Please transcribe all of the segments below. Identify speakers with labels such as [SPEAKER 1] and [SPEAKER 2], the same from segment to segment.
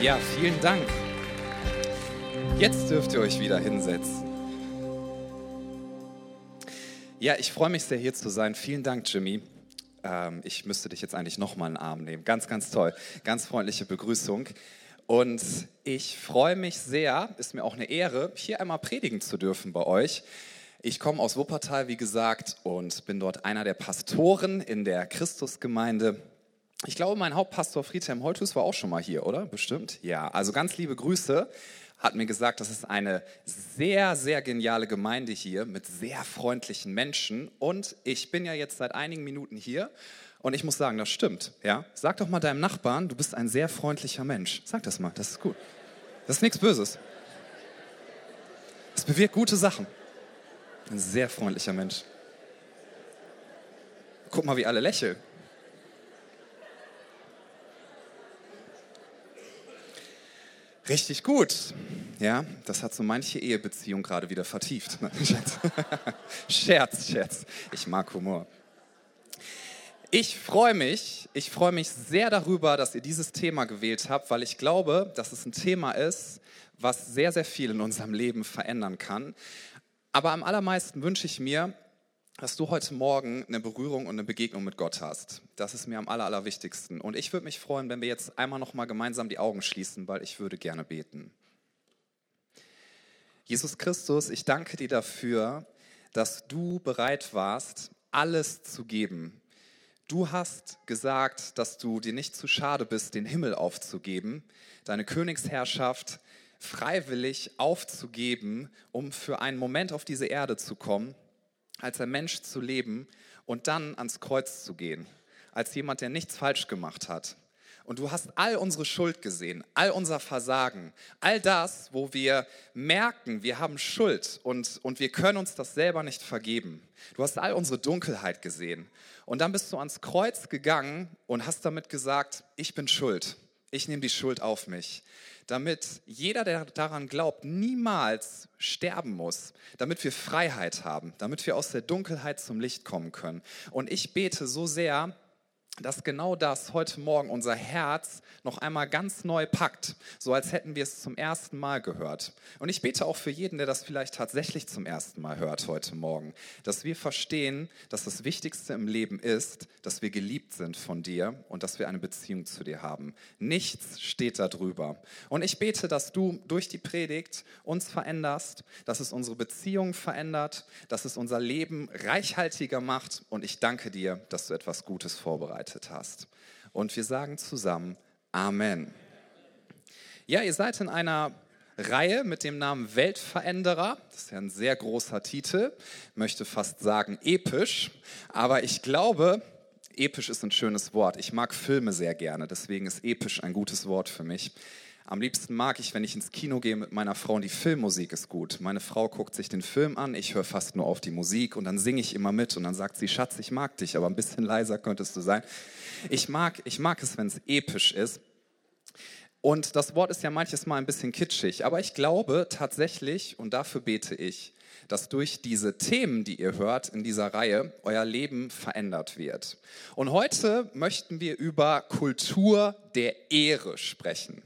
[SPEAKER 1] Ja, vielen Dank. Jetzt dürft ihr euch wieder hinsetzen. Ja, ich freue mich sehr, hier zu sein. Vielen Dank, Jimmy. Ähm, ich müsste dich jetzt eigentlich nochmal in den Arm nehmen. Ganz, ganz toll. Ganz freundliche Begrüßung. Und ich freue mich sehr, ist mir auch eine Ehre, hier einmal predigen zu dürfen bei euch. Ich komme aus Wuppertal, wie gesagt, und bin dort einer der Pastoren in der Christusgemeinde ich glaube, mein Hauptpastor Friedhelm Holthus war auch schon mal hier, oder? Bestimmt? Ja, also ganz liebe Grüße. Hat mir gesagt, das ist eine sehr, sehr geniale Gemeinde hier mit sehr freundlichen Menschen. Und ich bin ja jetzt seit einigen Minuten hier und ich muss sagen, das stimmt. Ja? Sag doch mal deinem Nachbarn, du bist ein sehr freundlicher Mensch. Sag das mal, das ist gut. Das ist nichts Böses. Das bewirkt gute Sachen. Ein sehr freundlicher Mensch. Guck mal, wie alle lächeln. Richtig gut. Ja, das hat so manche Ehebeziehung gerade wieder vertieft. Scherz, Scherz. Ich mag Humor. Ich freue mich, ich freue mich sehr darüber, dass ihr dieses Thema gewählt habt, weil ich glaube, dass es ein Thema ist, was sehr, sehr viel in unserem Leben verändern kann. Aber am allermeisten wünsche ich mir, dass du heute Morgen eine Berührung und eine Begegnung mit Gott hast. Das ist mir am aller, allerwichtigsten. Und ich würde mich freuen, wenn wir jetzt einmal noch mal gemeinsam die Augen schließen, weil ich würde gerne beten. Jesus Christus, ich danke dir dafür, dass du bereit warst, alles zu geben. Du hast gesagt, dass du dir nicht zu schade bist, den Himmel aufzugeben, deine Königsherrschaft freiwillig aufzugeben, um für einen Moment auf diese Erde zu kommen als ein Mensch zu leben und dann ans Kreuz zu gehen, als jemand, der nichts falsch gemacht hat. Und du hast all unsere Schuld gesehen, all unser Versagen, all das, wo wir merken, wir haben Schuld und, und wir können uns das selber nicht vergeben. Du hast all unsere Dunkelheit gesehen. Und dann bist du ans Kreuz gegangen und hast damit gesagt, ich bin schuld. Ich nehme die Schuld auf mich. Damit jeder, der daran glaubt, niemals sterben muss, damit wir Freiheit haben, damit wir aus der Dunkelheit zum Licht kommen können. Und ich bete so sehr, dass genau das heute Morgen unser Herz noch einmal ganz neu packt, so als hätten wir es zum ersten Mal gehört. Und ich bete auch für jeden, der das vielleicht tatsächlich zum ersten Mal hört heute Morgen, dass wir verstehen, dass das Wichtigste im Leben ist, dass wir geliebt sind von dir und dass wir eine Beziehung zu dir haben. Nichts steht darüber. Und ich bete, dass du durch die Predigt uns veränderst, dass es unsere Beziehung verändert, dass es unser Leben reichhaltiger macht. Und ich danke dir, dass du etwas Gutes vorbereitest vorbereitet hast. Und wir sagen zusammen Amen. Ja, ihr seid in einer Reihe mit dem Namen Weltveränderer. Das ist ja ein sehr großer Titel, möchte fast sagen episch, aber ich glaube, episch ist ein schönes Wort. Ich mag Filme sehr gerne, deswegen ist episch ein gutes Wort für mich. Am liebsten mag ich, wenn ich ins Kino gehe mit meiner Frau und die Filmmusik ist gut. Meine Frau guckt sich den Film an, ich höre fast nur auf die Musik und dann singe ich immer mit und dann sagt sie, Schatz, ich mag dich, aber ein bisschen leiser könntest du sein. Ich mag, ich mag es, wenn es episch ist. Und das Wort ist ja manches Mal ein bisschen kitschig, aber ich glaube tatsächlich, und dafür bete ich, dass durch diese Themen, die ihr hört in dieser Reihe, euer Leben verändert wird. Und heute möchten wir über Kultur der Ehre sprechen.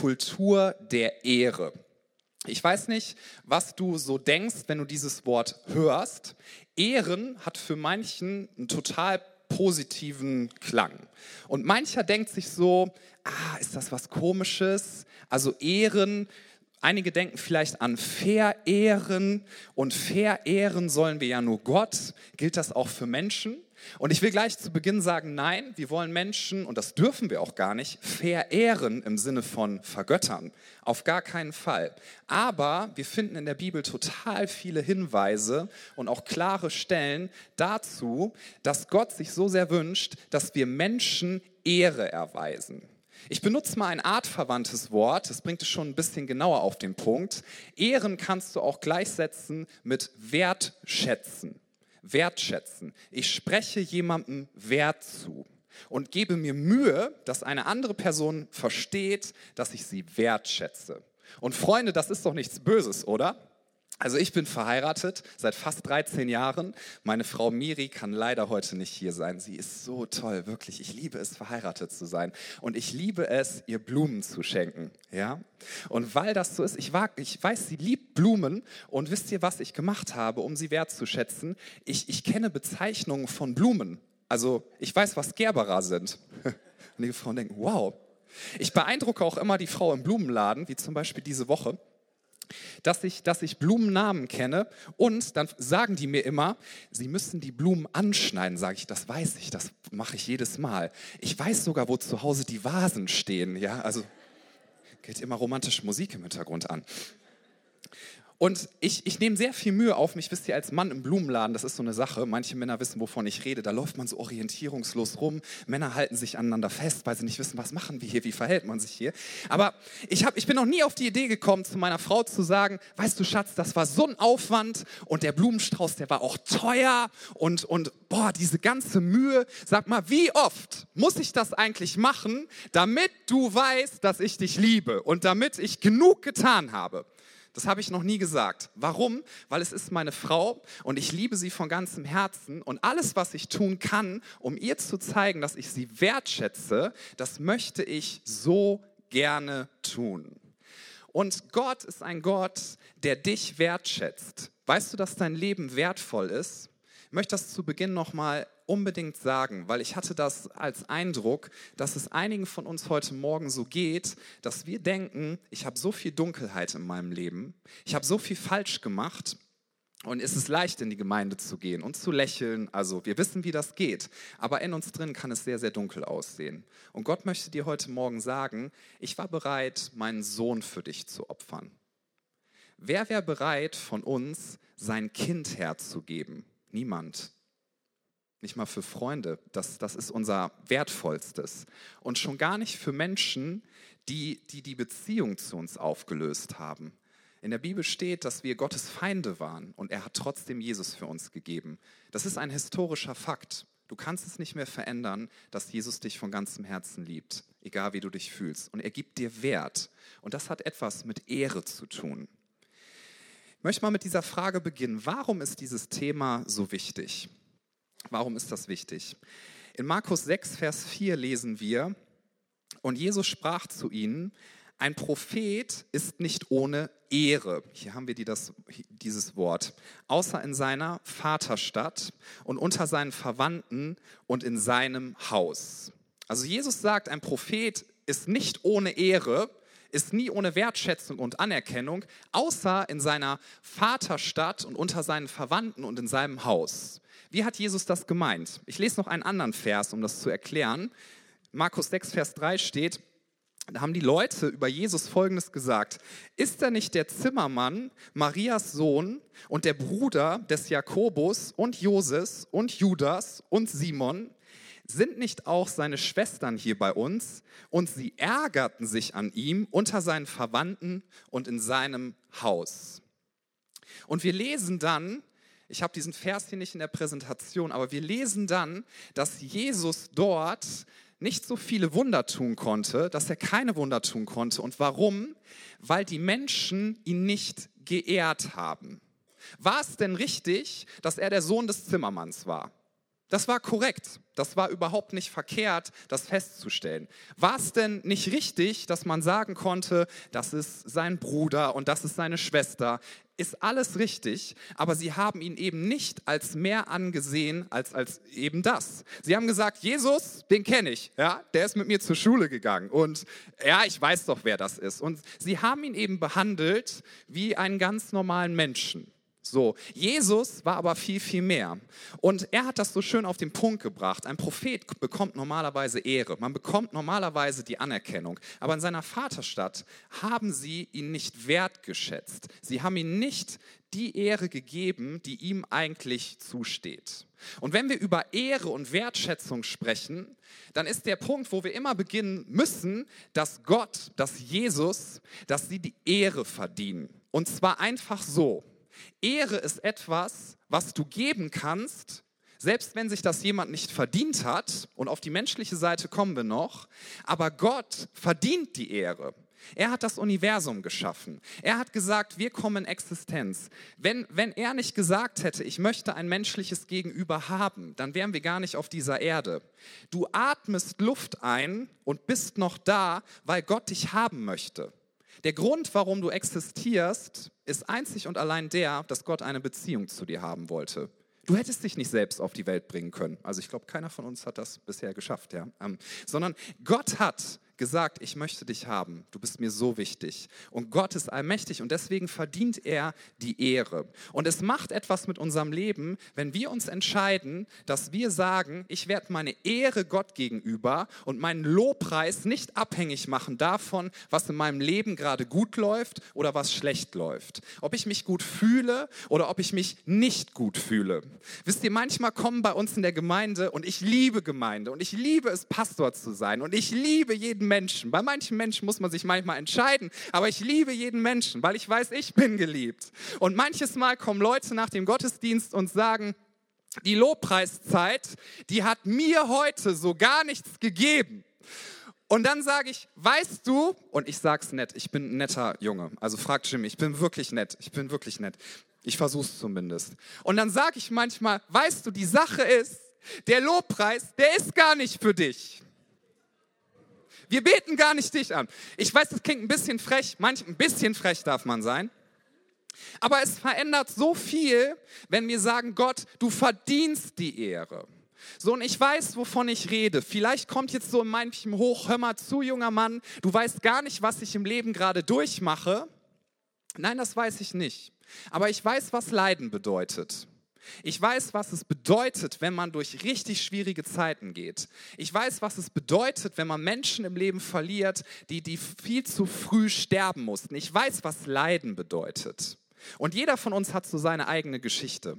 [SPEAKER 1] Kultur der Ehre. Ich weiß nicht, was du so denkst, wenn du dieses Wort hörst. Ehren hat für manchen einen total positiven Klang. Und mancher denkt sich so, ah, ist das was komisches? Also Ehren, einige denken vielleicht an Verehren und verehren sollen wir ja nur Gott. Gilt das auch für Menschen? Und ich will gleich zu Beginn sagen, nein, wir wollen Menschen, und das dürfen wir auch gar nicht, verehren im Sinne von vergöttern. Auf gar keinen Fall. Aber wir finden in der Bibel total viele Hinweise und auch klare Stellen dazu, dass Gott sich so sehr wünscht, dass wir Menschen Ehre erweisen. Ich benutze mal ein artverwandtes Wort, das bringt es schon ein bisschen genauer auf den Punkt. Ehren kannst du auch gleichsetzen mit wertschätzen wertschätzen. Ich spreche jemandem Wert zu und gebe mir Mühe, dass eine andere Person versteht, dass ich sie wertschätze. Und Freunde, das ist doch nichts Böses, oder? Also ich bin verheiratet seit fast 13 Jahren. Meine Frau Miri kann leider heute nicht hier sein. Sie ist so toll, wirklich. Ich liebe es, verheiratet zu sein. Und ich liebe es, ihr Blumen zu schenken. Ja? Und weil das so ist, ich, war, ich weiß, sie liebt Blumen. Und wisst ihr, was ich gemacht habe, um sie wertzuschätzen? Ich, ich kenne Bezeichnungen von Blumen. Also ich weiß, was Gerbera sind. Und die Frauen denken, wow. Ich beeindrucke auch immer die Frau im Blumenladen, wie zum Beispiel diese Woche dass ich, dass ich Blumennamen kenne und dann sagen die mir immer, sie müssen die Blumen anschneiden, sage ich, das weiß ich, das mache ich jedes Mal. Ich weiß sogar, wo zu Hause die Vasen stehen, ja, also geht immer romantische Musik im Hintergrund an. Und ich, ich nehme sehr viel Mühe auf mich, wisst ihr, als Mann im Blumenladen, das ist so eine Sache, manche Männer wissen, wovon ich rede, da läuft man so orientierungslos rum, Männer halten sich aneinander fest, weil sie nicht wissen, was machen wir hier, wie verhält man sich hier. Aber ich, hab, ich bin noch nie auf die Idee gekommen, zu meiner Frau zu sagen, weißt du Schatz, das war so ein Aufwand und der Blumenstrauß, der war auch teuer und, und boah, diese ganze Mühe, sag mal, wie oft muss ich das eigentlich machen, damit du weißt, dass ich dich liebe und damit ich genug getan habe? Das habe ich noch nie gesagt. Warum? Weil es ist meine Frau und ich liebe sie von ganzem Herzen und alles, was ich tun kann, um ihr zu zeigen, dass ich sie wertschätze, das möchte ich so gerne tun. Und Gott ist ein Gott, der dich wertschätzt. Weißt du, dass dein Leben wertvoll ist? Ich möchte das zu Beginn nochmal unbedingt sagen, weil ich hatte das als Eindruck, dass es einigen von uns heute Morgen so geht, dass wir denken, ich habe so viel Dunkelheit in meinem Leben, ich habe so viel falsch gemacht und es ist leicht, in die Gemeinde zu gehen und zu lächeln. Also wir wissen, wie das geht. Aber in uns drin kann es sehr, sehr dunkel aussehen. Und Gott möchte dir heute Morgen sagen, ich war bereit, meinen Sohn für dich zu opfern. Wer wäre bereit von uns, sein Kind herzugeben? Niemand. Nicht mal für Freunde. Das, das ist unser Wertvollstes. Und schon gar nicht für Menschen, die, die die Beziehung zu uns aufgelöst haben. In der Bibel steht, dass wir Gottes Feinde waren und er hat trotzdem Jesus für uns gegeben. Das ist ein historischer Fakt. Du kannst es nicht mehr verändern, dass Jesus dich von ganzem Herzen liebt, egal wie du dich fühlst. Und er gibt dir Wert. Und das hat etwas mit Ehre zu tun. Ich möchte mal mit dieser Frage beginnen. Warum ist dieses Thema so wichtig? Warum ist das wichtig? In Markus 6, Vers 4 lesen wir, und Jesus sprach zu ihnen, ein Prophet ist nicht ohne Ehre. Hier haben wir die das, dieses Wort. Außer in seiner Vaterstadt und unter seinen Verwandten und in seinem Haus. Also Jesus sagt, ein Prophet ist nicht ohne Ehre, ist nie ohne Wertschätzung und Anerkennung, außer in seiner Vaterstadt und unter seinen Verwandten und in seinem Haus. Wie hat Jesus das gemeint? Ich lese noch einen anderen Vers, um das zu erklären. Markus 6, Vers 3 steht, da haben die Leute über Jesus Folgendes gesagt. Ist er nicht der Zimmermann, Marias Sohn und der Bruder des Jakobus und Joses und Judas und Simon? Sind nicht auch seine Schwestern hier bei uns? Und sie ärgerten sich an ihm unter seinen Verwandten und in seinem Haus. Und wir lesen dann, ich habe diesen Vers hier nicht in der Präsentation, aber wir lesen dann, dass Jesus dort nicht so viele Wunder tun konnte, dass er keine Wunder tun konnte. Und warum? Weil die Menschen ihn nicht geehrt haben. War es denn richtig, dass er der Sohn des Zimmermanns war? Das war korrekt. Das war überhaupt nicht verkehrt, das festzustellen. War es denn nicht richtig, dass man sagen konnte, das ist sein Bruder und das ist seine Schwester? Ist alles richtig, aber sie haben ihn eben nicht als mehr angesehen als, als eben das. Sie haben gesagt, Jesus, den kenne ich, ja, der ist mit mir zur Schule gegangen und ja, ich weiß doch, wer das ist. Und sie haben ihn eben behandelt wie einen ganz normalen Menschen. So, Jesus war aber viel, viel mehr. Und er hat das so schön auf den Punkt gebracht. Ein Prophet bekommt normalerweise Ehre, man bekommt normalerweise die Anerkennung. Aber in seiner Vaterstadt haben sie ihn nicht wertgeschätzt. Sie haben ihm nicht die Ehre gegeben, die ihm eigentlich zusteht. Und wenn wir über Ehre und Wertschätzung sprechen, dann ist der Punkt, wo wir immer beginnen müssen, dass Gott, dass Jesus, dass sie die Ehre verdienen. Und zwar einfach so. Ehre ist etwas, was du geben kannst, selbst wenn sich das jemand nicht verdient hat, und auf die menschliche Seite kommen wir noch, aber Gott verdient die Ehre. Er hat das Universum geschaffen. Er hat gesagt, wir kommen in Existenz. Wenn, wenn er nicht gesagt hätte, ich möchte ein menschliches Gegenüber haben, dann wären wir gar nicht auf dieser Erde. Du atmest Luft ein und bist noch da, weil Gott dich haben möchte. Der Grund, warum du existierst, ist einzig und allein der, dass Gott eine Beziehung zu dir haben wollte. Du hättest dich nicht selbst auf die Welt bringen können. Also ich glaube, keiner von uns hat das bisher geschafft, ja. Ähm, sondern Gott hat gesagt, ich möchte dich haben, du bist mir so wichtig. Und Gott ist allmächtig und deswegen verdient er die Ehre. Und es macht etwas mit unserem Leben, wenn wir uns entscheiden, dass wir sagen, ich werde meine Ehre Gott gegenüber und meinen Lobpreis nicht abhängig machen davon, was in meinem Leben gerade gut läuft oder was schlecht läuft. Ob ich mich gut fühle oder ob ich mich nicht gut fühle. Wisst ihr, manchmal kommen bei uns in der Gemeinde und ich liebe Gemeinde und ich liebe es, Pastor zu sein und ich liebe jeden Menschen. Bei manchen Menschen muss man sich manchmal entscheiden, aber ich liebe jeden Menschen, weil ich weiß, ich bin geliebt. Und manches Mal kommen Leute nach dem Gottesdienst und sagen, die Lobpreiszeit, die hat mir heute so gar nichts gegeben. Und dann sage ich, weißt du, und ich sag's nett, ich bin ein netter Junge. Also fragt Jimmy, ich bin wirklich nett, ich bin wirklich nett. Ich versuch's zumindest. Und dann sage ich manchmal, weißt du, die Sache ist, der Lobpreis, der ist gar nicht für dich. Wir beten gar nicht dich an. Ich weiß, das klingt ein bisschen frech, manch ein bisschen frech darf man sein. Aber es verändert so viel, wenn wir sagen, Gott, du verdienst die Ehre. So, und ich weiß, wovon ich rede. Vielleicht kommt jetzt so in manchem hoch, hör mal zu, junger Mann, du weißt gar nicht, was ich im Leben gerade durchmache. Nein, das weiß ich nicht. Aber ich weiß, was Leiden bedeutet. Ich weiß, was es bedeutet, wenn man durch richtig schwierige Zeiten geht. Ich weiß, was es bedeutet, wenn man Menschen im Leben verliert, die, die viel zu früh sterben mussten. Ich weiß, was Leiden bedeutet. Und jeder von uns hat so seine eigene Geschichte.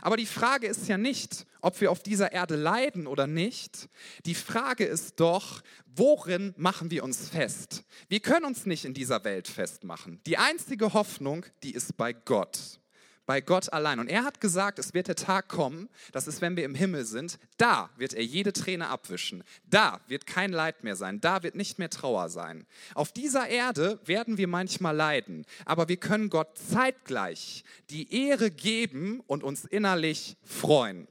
[SPEAKER 1] Aber die Frage ist ja nicht, ob wir auf dieser Erde leiden oder nicht. Die Frage ist doch, worin machen wir uns fest? Wir können uns nicht in dieser Welt festmachen. Die einzige Hoffnung, die ist bei Gott bei Gott allein. Und er hat gesagt, es wird der Tag kommen, das ist, wenn wir im Himmel sind, da wird er jede Träne abwischen. Da wird kein Leid mehr sein. Da wird nicht mehr Trauer sein. Auf dieser Erde werden wir manchmal leiden, aber wir können Gott zeitgleich die Ehre geben und uns innerlich freuen.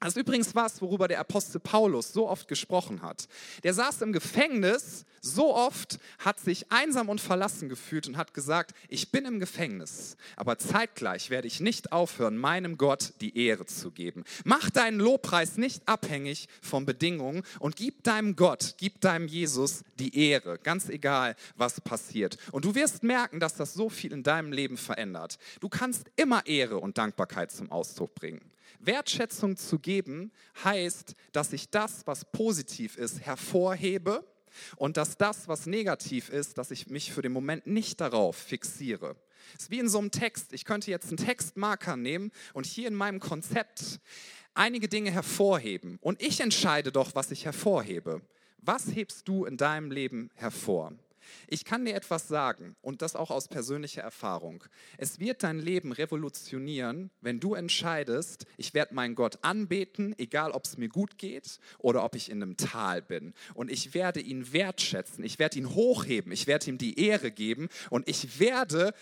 [SPEAKER 1] Das ist übrigens was, worüber der Apostel Paulus so oft gesprochen hat. Der saß im Gefängnis so oft, hat sich einsam und verlassen gefühlt und hat gesagt, ich bin im Gefängnis, aber zeitgleich werde ich nicht aufhören, meinem Gott die Ehre zu geben. Mach deinen Lobpreis nicht abhängig von Bedingungen und gib deinem Gott, gib deinem Jesus die Ehre, ganz egal, was passiert. Und du wirst merken, dass das so viel in deinem Leben verändert. Du kannst immer Ehre und Dankbarkeit zum Ausdruck bringen. Wertschätzung zu geben heißt, dass ich das, was positiv ist, hervorhebe und dass das, was negativ ist, dass ich mich für den Moment nicht darauf fixiere. Es ist wie in so einem Text. Ich könnte jetzt einen Textmarker nehmen und hier in meinem Konzept einige Dinge hervorheben. Und ich entscheide doch, was ich hervorhebe. Was hebst du in deinem Leben hervor? Ich kann dir etwas sagen und das auch aus persönlicher Erfahrung. Es wird dein Leben revolutionieren, wenn du entscheidest, ich werde meinen Gott anbeten, egal ob es mir gut geht oder ob ich in einem Tal bin. Und ich werde ihn wertschätzen, ich werde ihn hochheben, ich werde ihm die Ehre geben und ich werde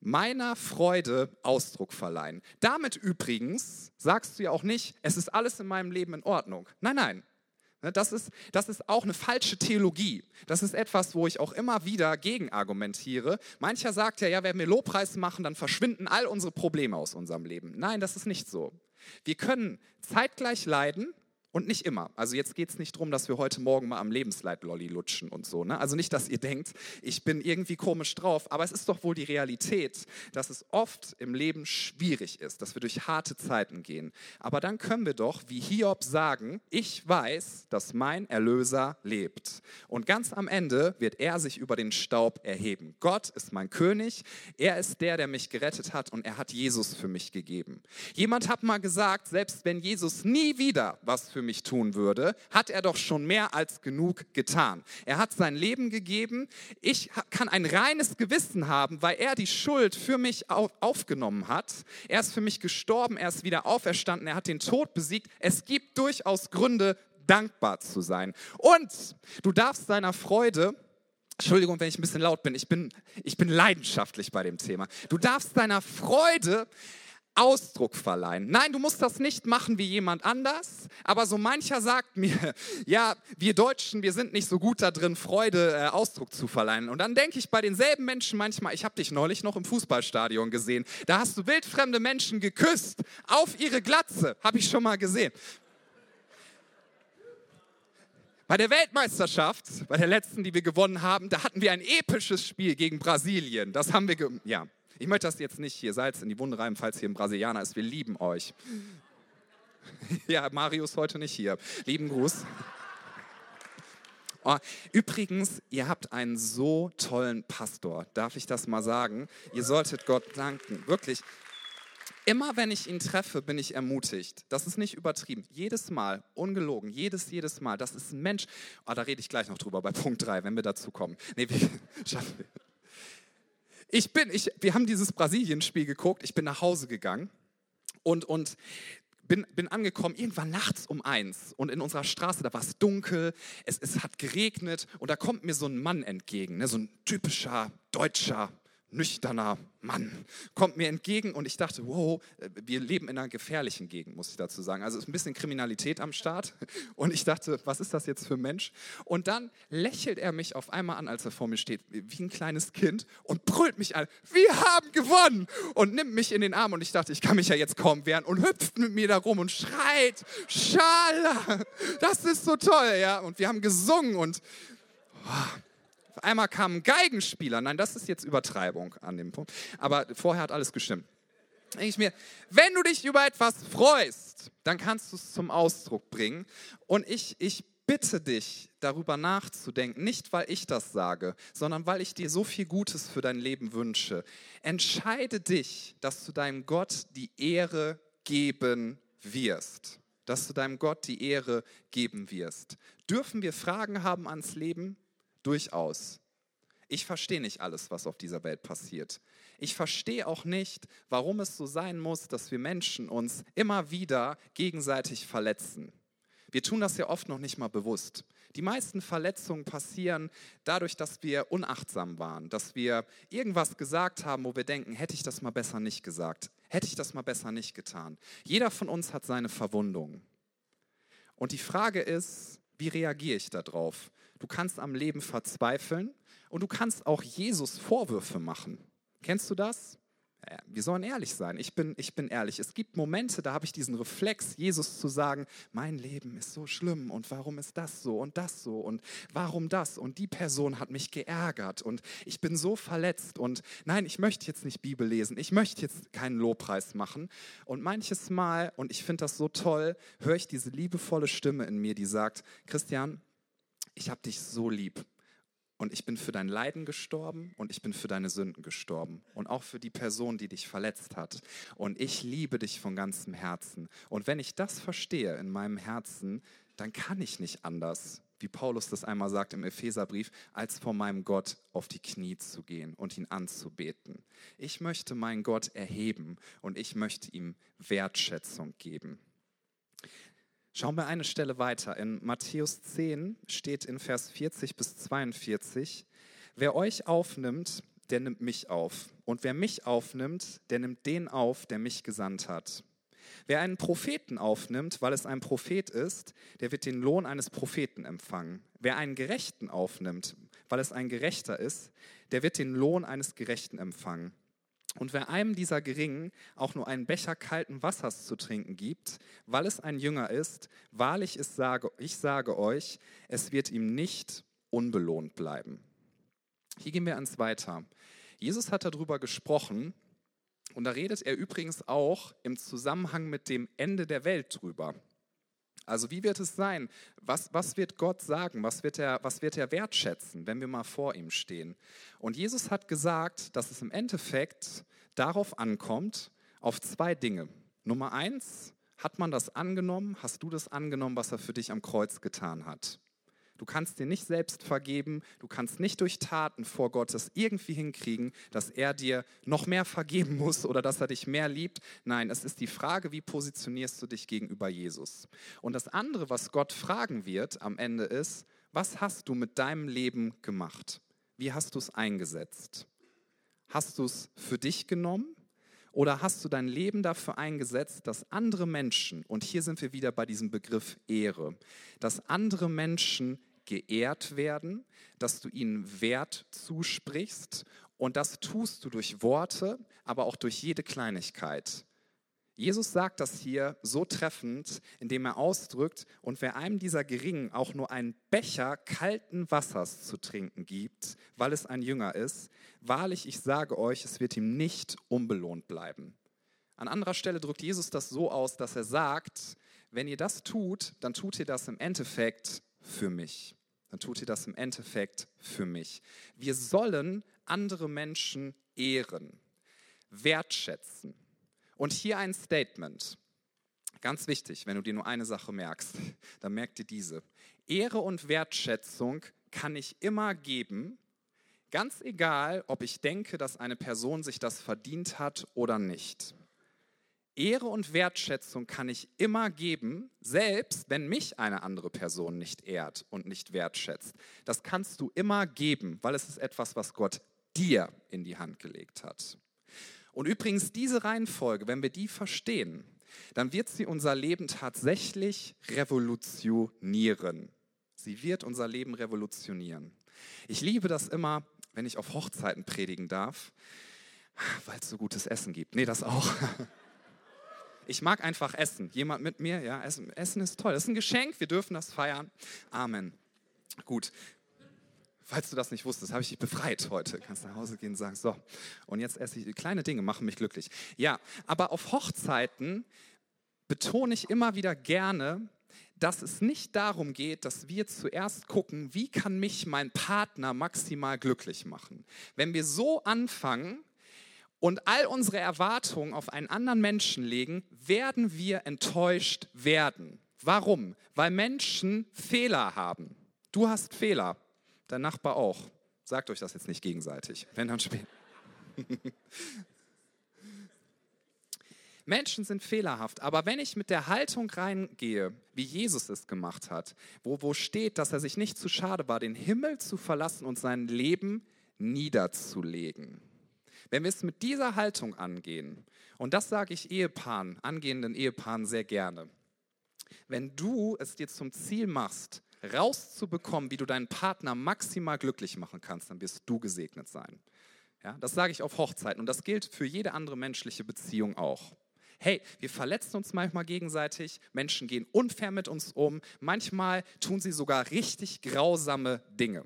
[SPEAKER 1] meiner Freude Ausdruck verleihen. Damit übrigens sagst du ja auch nicht, es ist alles in meinem Leben in Ordnung. Nein, nein, Ne, das ist, das ist auch eine falsche Theologie. Das ist etwas, wo ich auch immer wieder gegen argumentiere. Mancher sagt ja, ja, wenn wir Lobpreis machen, dann verschwinden all unsere Probleme aus unserem Leben. Nein, das ist nicht so. Wir können zeitgleich leiden und nicht immer. Also jetzt geht es nicht darum, dass wir heute Morgen mal am Lebensleitlolli lutschen und so. Ne? Also nicht, dass ihr denkt, ich bin irgendwie komisch drauf, aber es ist doch wohl die Realität, dass es oft im Leben schwierig ist, dass wir durch harte Zeiten gehen. Aber dann können wir doch, wie Hiob sagen, ich weiß, dass mein Erlöser lebt. Und ganz am Ende wird er sich über den Staub erheben. Gott ist mein König, er ist der, der mich gerettet hat und er hat Jesus für mich gegeben. Jemand hat mal gesagt, selbst wenn Jesus nie wieder was für mich tun würde, hat er doch schon mehr als genug getan. Er hat sein Leben gegeben. Ich kann ein reines Gewissen haben, weil er die Schuld für mich aufgenommen hat. Er ist für mich gestorben, er ist wieder auferstanden, er hat den Tod besiegt. Es gibt durchaus Gründe, dankbar zu sein. Und du darfst seiner Freude Entschuldigung, wenn ich ein bisschen laut bin. Ich bin, ich bin leidenschaftlich bei dem Thema. Du darfst deiner Freude Ausdruck verleihen. Nein, du musst das nicht machen wie jemand anders, aber so mancher sagt mir, ja, wir Deutschen, wir sind nicht so gut da drin, Freude äh, Ausdruck zu verleihen. Und dann denke ich bei denselben Menschen manchmal, ich habe dich neulich noch im Fußballstadion gesehen, da hast du wildfremde Menschen geküsst auf ihre Glatze, habe ich schon mal gesehen. Bei der Weltmeisterschaft, bei der letzten, die wir gewonnen haben, da hatten wir ein episches Spiel gegen Brasilien. Das haben wir, ja. Ich möchte das jetzt nicht hier Salz in die Wunde reiben, falls hier ein Brasilianer ist. Wir lieben euch. Ja, Marius heute nicht hier. Lieben Gruß. Oh, übrigens, ihr habt einen so tollen Pastor. Darf ich das mal sagen? Ihr solltet Gott danken. Wirklich. Immer wenn ich ihn treffe, bin ich ermutigt. Das ist nicht übertrieben. Jedes Mal, ungelogen, jedes, jedes Mal. Das ist ein Mensch. Oh, da rede ich gleich noch drüber bei Punkt 3, wenn wir dazu kommen. Nee, wir, schaffen Ich bin, ich, wir haben dieses Brasilien-Spiel geguckt. Ich bin nach Hause gegangen und, und bin, bin angekommen, irgendwann nachts um eins. Und in unserer Straße, da war es dunkel, es, hat geregnet und da kommt mir so ein Mann entgegen, ne, so ein typischer deutscher nüchterner Mann kommt mir entgegen und ich dachte, wow, wir leben in einer gefährlichen Gegend, muss ich dazu sagen. Also ist ein bisschen Kriminalität am Start und ich dachte, was ist das jetzt für ein Mensch? Und dann lächelt er mich auf einmal an, als er vor mir steht, wie ein kleines Kind und brüllt mich an, wir haben gewonnen und nimmt mich in den Arm und ich dachte, ich kann mich ja jetzt kaum wehren und hüpft mit mir da rum und schreit, Schala, das ist so toll, ja. Und wir haben gesungen und oh, auf einmal kam ein Geigenspieler. Nein, das ist jetzt Übertreibung an dem Punkt. Aber vorher hat alles gestimmt. Denke ich mir, wenn du dich über etwas freust, dann kannst du es zum Ausdruck bringen. Und ich, ich bitte dich, darüber nachzudenken, nicht weil ich das sage, sondern weil ich dir so viel Gutes für dein Leben wünsche. Entscheide dich, dass du deinem Gott die Ehre geben wirst. Dass du deinem Gott die Ehre geben wirst. Dürfen wir Fragen haben ans Leben? Durchaus. Ich verstehe nicht alles, was auf dieser Welt passiert. Ich verstehe auch nicht, warum es so sein muss, dass wir Menschen uns immer wieder gegenseitig verletzen. Wir tun das ja oft noch nicht mal bewusst. Die meisten Verletzungen passieren dadurch, dass wir unachtsam waren, dass wir irgendwas gesagt haben, wo wir denken, hätte ich das mal besser nicht gesagt, hätte ich das mal besser nicht getan. Jeder von uns hat seine Verwundungen. Und die Frage ist, wie reagiere ich darauf? Du kannst am Leben verzweifeln und du kannst auch Jesus Vorwürfe machen. Kennst du das? Wir sollen ehrlich sein. Ich bin, ich bin ehrlich. Es gibt Momente, da habe ich diesen Reflex, Jesus zu sagen, mein Leben ist so schlimm und warum ist das so und das so und warum das und die Person hat mich geärgert und ich bin so verletzt und nein, ich möchte jetzt nicht Bibel lesen, ich möchte jetzt keinen Lobpreis machen. Und manches Mal, und ich finde das so toll, höre ich diese liebevolle Stimme in mir, die sagt, Christian, ich habe dich so lieb. Und ich bin für dein Leiden gestorben und ich bin für deine Sünden gestorben. Und auch für die Person, die dich verletzt hat. Und ich liebe dich von ganzem Herzen. Und wenn ich das verstehe in meinem Herzen, dann kann ich nicht anders, wie Paulus das einmal sagt im Epheserbrief, als vor meinem Gott auf die Knie zu gehen und ihn anzubeten. Ich möchte meinen Gott erheben und ich möchte ihm Wertschätzung geben. Schauen wir eine Stelle weiter. In Matthäus 10 steht in Vers 40 bis 42, wer euch aufnimmt, der nimmt mich auf. Und wer mich aufnimmt, der nimmt den auf, der mich gesandt hat. Wer einen Propheten aufnimmt, weil es ein Prophet ist, der wird den Lohn eines Propheten empfangen. Wer einen Gerechten aufnimmt, weil es ein Gerechter ist, der wird den Lohn eines Gerechten empfangen. Und wer einem dieser Geringen auch nur einen Becher kalten Wassers zu trinken gibt, weil es ein Jünger ist, wahrlich ich sage, ich sage euch, es wird ihm nicht unbelohnt bleiben. Hier gehen wir ans Weiter. Jesus hat darüber gesprochen und da redet er übrigens auch im Zusammenhang mit dem Ende der Welt drüber. Also wie wird es sein? Was, was wird Gott sagen? Was wird, er, was wird er wertschätzen, wenn wir mal vor ihm stehen? Und Jesus hat gesagt, dass es im Endeffekt darauf ankommt, auf zwei Dinge. Nummer eins, hat man das angenommen? Hast du das angenommen, was er für dich am Kreuz getan hat? Du kannst dir nicht selbst vergeben, du kannst nicht durch Taten vor Gott es irgendwie hinkriegen, dass er dir noch mehr vergeben muss oder dass er dich mehr liebt. Nein, es ist die Frage, wie positionierst du dich gegenüber Jesus? Und das andere, was Gott fragen wird am Ende ist, was hast du mit deinem Leben gemacht? wie hast du es eingesetzt? Hast du es für dich genommen oder hast du dein Leben dafür eingesetzt, dass andere Menschen, und hier sind wir wieder bei diesem Begriff Ehre, dass andere Menschen geehrt werden, dass du ihnen Wert zusprichst und das tust du durch Worte, aber auch durch jede Kleinigkeit. Jesus sagt das hier so treffend, indem er ausdrückt, und wer einem dieser Geringen auch nur einen Becher kalten Wassers zu trinken gibt, weil es ein Jünger ist, wahrlich, ich sage euch, es wird ihm nicht unbelohnt bleiben. An anderer Stelle drückt Jesus das so aus, dass er sagt, wenn ihr das tut, dann tut ihr das im Endeffekt für mich. Dann tut ihr das im Endeffekt für mich. Wir sollen andere Menschen ehren, wertschätzen. Und hier ein Statement. Ganz wichtig, wenn du dir nur eine Sache merkst, dann merk dir diese. Ehre und Wertschätzung kann ich immer geben, ganz egal, ob ich denke, dass eine Person sich das verdient hat oder nicht. Ehre und Wertschätzung kann ich immer geben, selbst wenn mich eine andere Person nicht ehrt und nicht wertschätzt. Das kannst du immer geben, weil es ist etwas, was Gott dir in die Hand gelegt hat. Und übrigens diese Reihenfolge, wenn wir die verstehen, dann wird sie unser Leben tatsächlich revolutionieren. Sie wird unser Leben revolutionieren. Ich liebe das immer, wenn ich auf Hochzeiten predigen darf, weil es so gutes Essen gibt. Nee, das auch. Ich mag einfach Essen. Jemand mit mir? Ja, Essen, Essen ist toll. Das ist ein Geschenk. Wir dürfen das feiern. Amen. Gut. Falls du das nicht wusstest, habe ich dich befreit heute. Kannst nach Hause gehen und sagen, so, und jetzt esse ich, kleine Dinge machen mich glücklich. Ja, aber auf Hochzeiten betone ich immer wieder gerne, dass es nicht darum geht, dass wir zuerst gucken, wie kann mich mein Partner maximal glücklich machen. Wenn wir so anfangen und all unsere Erwartungen auf einen anderen Menschen legen, werden wir enttäuscht werden. Warum? Weil Menschen Fehler haben. Du hast Fehler dein Nachbar auch. Sagt euch das jetzt nicht gegenseitig, wenn dann später. Menschen sind fehlerhaft, aber wenn ich mit der Haltung reingehe, wie Jesus es gemacht hat, wo, wo steht, dass er sich nicht zu schade war, den Himmel zu verlassen und sein Leben niederzulegen. Wenn wir es mit dieser Haltung angehen, und das sage ich Ehepaaren, angehenden Ehepaaren sehr gerne, wenn du es dir zum Ziel machst, rauszubekommen, wie du deinen Partner maximal glücklich machen kannst, dann wirst du gesegnet sein. Ja, das sage ich auf Hochzeiten und das gilt für jede andere menschliche Beziehung auch. Hey, wir verletzen uns manchmal gegenseitig, Menschen gehen unfair mit uns um, manchmal tun sie sogar richtig grausame Dinge.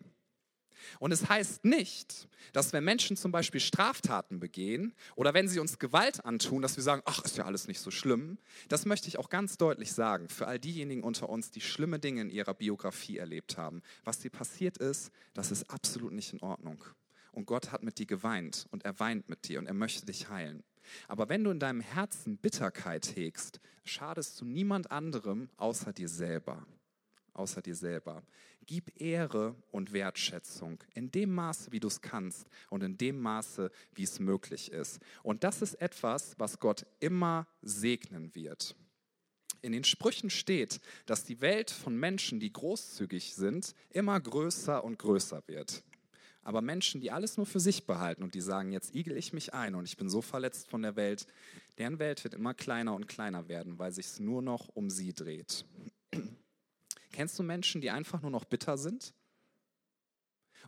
[SPEAKER 1] Und es heißt nicht, dass wenn Menschen zum Beispiel Straftaten begehen oder wenn sie uns Gewalt antun, dass wir sagen, ach, ist ja alles nicht so schlimm. Das möchte ich auch ganz deutlich sagen für all diejenigen unter uns, die schlimme Dinge in ihrer Biografie erlebt haben. Was dir passiert ist, das ist absolut nicht in Ordnung. Und Gott hat mit dir geweint und er weint mit dir und er möchte dich heilen. Aber wenn du in deinem Herzen Bitterkeit hegst, schadest du niemand anderem außer dir selber außer dir selber. Gib Ehre und Wertschätzung in dem Maße, wie du es kannst und in dem Maße, wie es möglich ist. Und das ist etwas, was Gott immer segnen wird. In den Sprüchen steht, dass die Welt von Menschen, die großzügig sind, immer größer und größer wird. Aber Menschen, die alles nur für sich behalten und die sagen, jetzt igel ich mich ein und ich bin so verletzt von der Welt, deren Welt wird immer kleiner und kleiner werden, weil sich es nur noch um sie dreht. Kennst du Menschen, die einfach nur noch bitter sind?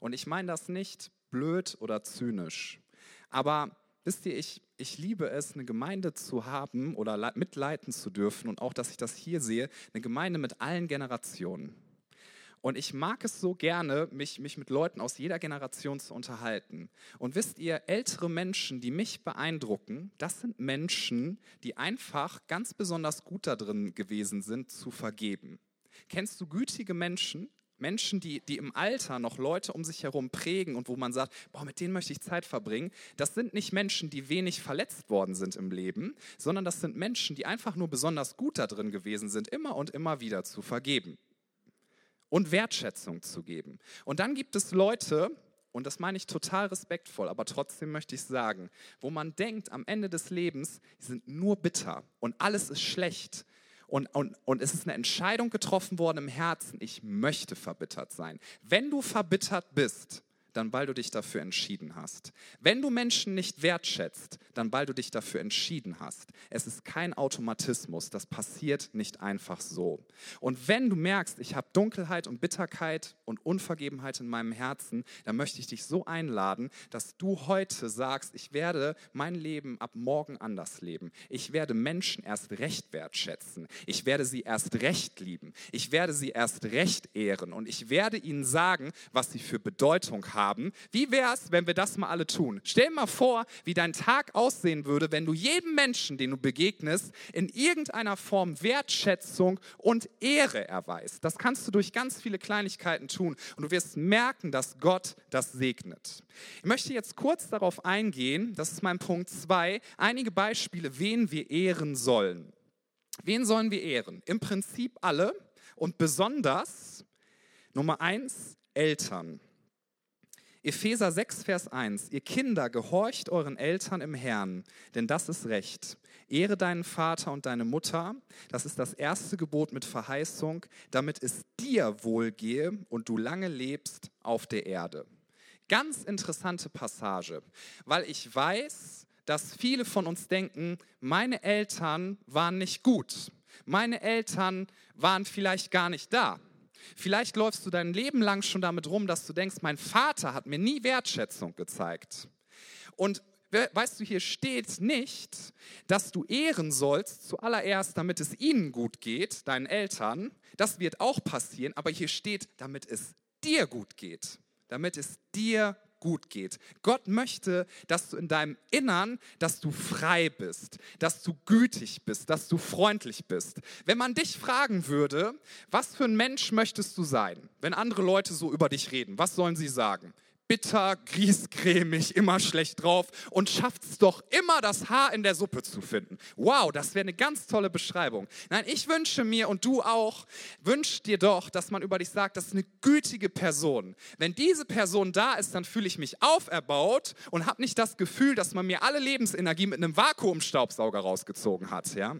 [SPEAKER 1] Und ich meine das nicht blöd oder zynisch. Aber wisst ihr, ich, ich liebe es, eine Gemeinde zu haben oder mitleiten zu dürfen und auch, dass ich das hier sehe, eine Gemeinde mit allen Generationen. Und ich mag es so gerne, mich, mich mit Leuten aus jeder Generation zu unterhalten. Und wisst ihr, ältere Menschen, die mich beeindrucken, das sind Menschen, die einfach ganz besonders gut darin gewesen sind, zu vergeben. Kennst du gütige Menschen? Menschen, die, die im Alter noch Leute um sich herum prägen und wo man sagt, boah, mit denen möchte ich Zeit verbringen, das sind nicht Menschen, die wenig verletzt worden sind im Leben, sondern das sind Menschen, die einfach nur besonders gut darin gewesen sind, immer und immer wieder zu vergeben und Wertschätzung zu geben. Und dann gibt es Leute, und das meine ich total respektvoll, aber trotzdem möchte ich sagen, wo man denkt, am Ende des Lebens, sie sind nur bitter und alles ist schlecht und, und, und es ist eine Entscheidung getroffen worden im Herzen, ich möchte verbittert sein. Wenn du verbittert bist, dann weil du dich dafür entschieden hast. Wenn du Menschen nicht wertschätzt, dann weil du dich dafür entschieden hast. Es ist kein Automatismus, das passiert nicht einfach so. Und wenn du merkst, ich habe Dunkelheit und Bitterkeit und Unvergebenheit in meinem Herzen, dann möchte ich dich so einladen, dass du heute sagst, ich werde mein Leben ab morgen anders leben. Ich werde Menschen erst recht wertschätzen. Ich werde sie erst recht lieben. Ich werde sie erst recht ehren und ich werde ihnen sagen, was sie für Bedeutung haben haben. Wie wäre es, wenn wir das mal alle tun? Stell dir mal vor, wie dein Tag aussehen würde, wenn du jedem Menschen, den du begegnest, in irgendeiner Form Wertschätzung und Ehre erweist. Das kannst du durch ganz viele Kleinigkeiten tun und du wirst merken, dass Gott das segnet. Ich möchte jetzt kurz darauf eingehen, das ist mein Punkt 2, einige Beispiele, wen wir ehren sollen. Wen sollen wir ehren? Im Prinzip alle und besonders Nummer eins, Eltern. Epheser 6, Vers 1. Ihr Kinder, gehorcht euren Eltern im Herrn, denn das ist Recht. Ehre deinen Vater und deine Mutter, das ist das erste Gebot mit Verheißung, damit es dir wohlgehe und du lange lebst auf der Erde. Ganz interessante Passage, weil ich weiß, dass viele von uns denken, meine Eltern waren nicht gut. Meine Eltern waren vielleicht gar nicht da. Vielleicht läufst du dein Leben lang schon damit rum, dass du denkst, mein Vater hat mir nie Wertschätzung gezeigt. Und weißt du, hier steht nicht, dass du ehren sollst, zuallererst, damit es ihnen gut geht, deinen Eltern. Das wird auch passieren, aber hier steht, damit es dir gut geht. Damit es dir gut geht. Gott möchte, dass du in deinem Innern, dass du frei bist, dass du gütig bist, dass du freundlich bist. Wenn man dich fragen würde, was für ein Mensch möchtest du sein, wenn andere Leute so über dich reden, was sollen sie sagen? Bitter, griesgrämig, immer schlecht drauf und schafft es doch immer, das Haar in der Suppe zu finden. Wow, das wäre eine ganz tolle Beschreibung. Nein, ich wünsche mir und du auch, wünsch dir doch, dass man über dich sagt, das ist eine gütige Person. Wenn diese Person da ist, dann fühle ich mich auferbaut und habe nicht das Gefühl, dass man mir alle Lebensenergie mit einem Vakuumstaubsauger rausgezogen hat. Ja?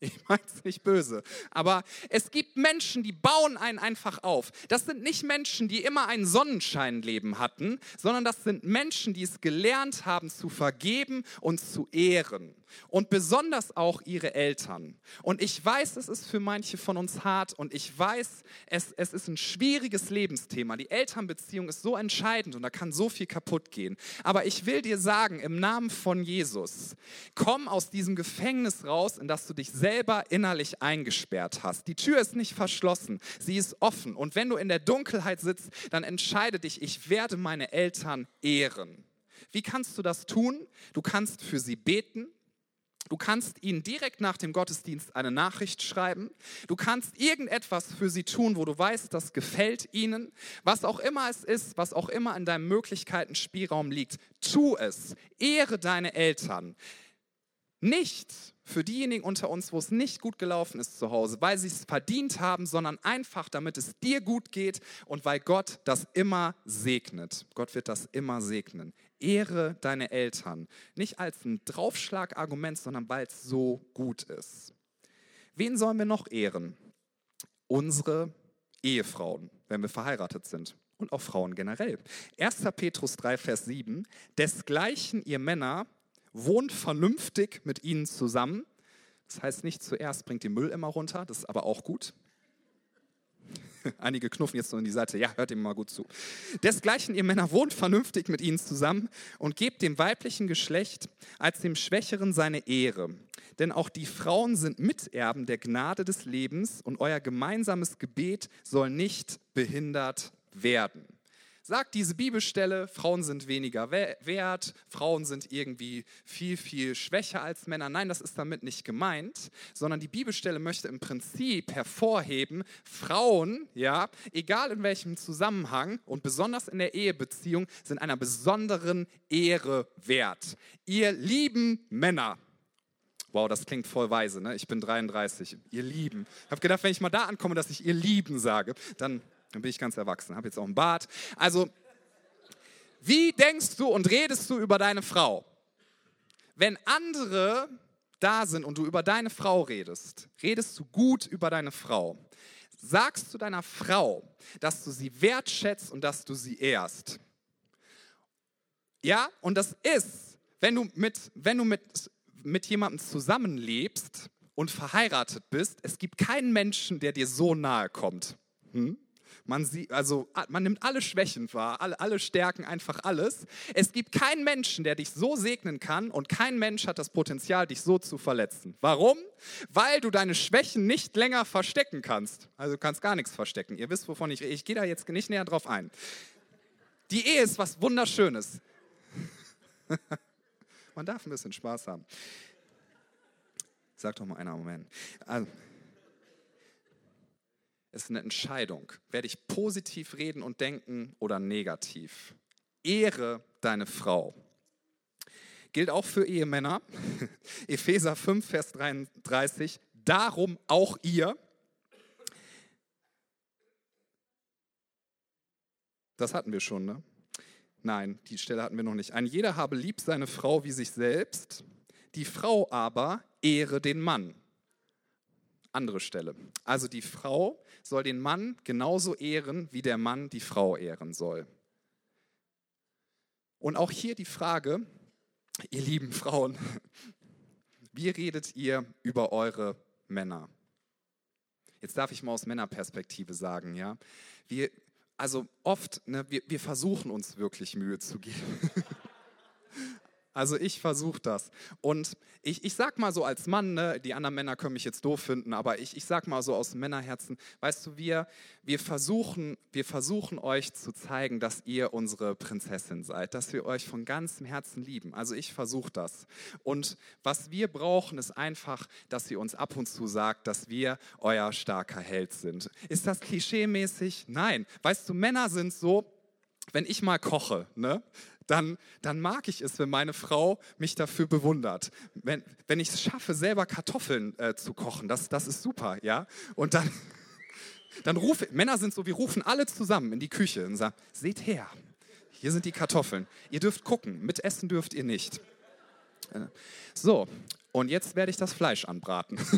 [SPEAKER 1] Ich meine es nicht böse. Aber es gibt Menschen, die bauen einen einfach auf. Das sind nicht Menschen, die immer ein Sonnenscheinleben hatten, sondern das sind Menschen, die es gelernt haben zu vergeben und zu ehren und besonders auch ihre Eltern. Und ich weiß, es ist für manche von uns hart und ich weiß, es, es ist ein schwieriges Lebensthema. Die Elternbeziehung ist so entscheidend und da kann so viel kaputt gehen. Aber ich will dir sagen, im Namen von Jesus, komm aus diesem Gefängnis raus, in das du dich selber innerlich eingesperrt hast. Die Tür ist nicht verschlossen, sie ist offen. Und wenn du in der Dunkelheit sitzt, dann entscheide dich, ich werde meine Eltern ehren. Wie kannst du das tun? Du kannst für sie beten, Du kannst ihnen direkt nach dem Gottesdienst eine Nachricht schreiben. Du kannst irgendetwas für sie tun, wo du weißt, das gefällt ihnen. Was auch immer es ist, was auch immer in deinem Möglichkeiten-Spielraum liegt, tu es. Ehre deine Eltern. Nicht für diejenigen unter uns, wo es nicht gut gelaufen ist zu Hause, weil sie es verdient haben, sondern einfach, damit es dir gut geht und weil Gott das immer segnet. Gott wird das immer segnen. Ehre deine Eltern. Nicht als ein Draufschlagargument, sondern weil es so gut ist. Wen sollen wir noch ehren? Unsere Ehefrauen, wenn wir verheiratet sind. Und auch Frauen generell. 1. Petrus 3, Vers 7. Desgleichen ihr Männer wohnt vernünftig mit ihnen zusammen. Das heißt nicht zuerst bringt den Müll immer runter, das ist aber auch gut. Einige knuffen jetzt so in die Seite. Ja, hört ihm mal gut zu. Desgleichen, ihr Männer, wohnt vernünftig mit ihnen zusammen und gebt dem weiblichen Geschlecht als dem Schwächeren seine Ehre. Denn auch die Frauen sind Miterben der Gnade des Lebens und euer gemeinsames Gebet soll nicht behindert werden sagt diese Bibelstelle, Frauen sind weniger wert, Frauen sind irgendwie viel, viel schwächer als Männer. Nein, das ist damit nicht gemeint, sondern die Bibelstelle möchte im Prinzip hervorheben, Frauen, ja, egal in welchem Zusammenhang und besonders in der Ehebeziehung, sind einer besonderen Ehre wert. Ihr lieben Männer, Wow, das klingt voll weise, ne? Ich bin 33. Ihr Lieben. Ich habe gedacht, wenn ich mal da ankomme, dass ich ihr Lieben sage, dann dann bin ich ganz erwachsen, habe jetzt auch einen Bart. Also, wie denkst du und redest du über deine Frau? Wenn andere da sind und du über deine Frau redest, redest du gut über deine Frau. sagst zu deiner Frau, dass du sie wertschätzt und dass du sie ehrst. Ja, und das ist, wenn du mit, wenn du mit, mit jemandem zusammenlebst und verheiratet bist, es gibt keinen Menschen, der dir so nahe kommt. Hm? Man, sieht, also, man nimmt alle Schwächen wahr, alle, alle Stärken, einfach alles. Es gibt keinen Menschen, der dich so segnen kann und kein Mensch hat das Potenzial, dich so zu verletzen. Warum? Weil du deine Schwächen nicht länger verstecken kannst. Also du kannst gar nichts verstecken. Ihr wisst, wovon ich rede. Ich gehe da jetzt nicht näher drauf ein. Die Ehe ist was Wunderschönes. man darf ein bisschen Spaß haben. Sag doch mal einer Moment. Also, ist eine Entscheidung. Werde ich positiv reden und denken oder negativ? Ehre deine Frau. Gilt auch für Ehemänner. Epheser 5, Vers 33. Darum auch ihr. Das hatten wir schon, ne? Nein, die Stelle hatten wir noch nicht. Ein jeder habe lieb seine Frau wie sich selbst. Die Frau aber ehre den Mann. Andere Stelle. Also die Frau soll den Mann genauso ehren, wie der Mann die Frau ehren soll. Und auch hier die Frage, ihr lieben Frauen, wie redet ihr über eure Männer? Jetzt darf ich mal aus Männerperspektive sagen, ja. Wir, also oft, ne, wir, wir versuchen uns wirklich Mühe zu geben. Also ich versuche das. Und ich, ich sag mal so als Mann, ne, die anderen Männer können mich jetzt doof finden, aber ich, ich sag mal so aus Männerherzen, weißt du, wir, wir, versuchen, wir versuchen euch zu zeigen, dass ihr unsere Prinzessin seid, dass wir euch von ganzem Herzen lieben. Also ich versuche das. Und was wir brauchen, ist einfach, dass ihr uns ab und zu sagt, dass wir euer starker Held sind. Ist das klischeemäßig? Nein. Weißt du, Männer sind so, wenn ich mal koche, ne, dann, dann mag ich es, wenn meine Frau mich dafür bewundert. Wenn, wenn ich es schaffe, selber Kartoffeln äh, zu kochen, das, das ist super, ja. Und dann, dann rufe, Männer sind so, wir rufen alle zusammen in die Küche und sagen, seht her, hier sind die Kartoffeln. Ihr dürft gucken, mit essen dürft ihr nicht. Äh, so, und jetzt werde ich das Fleisch anbraten.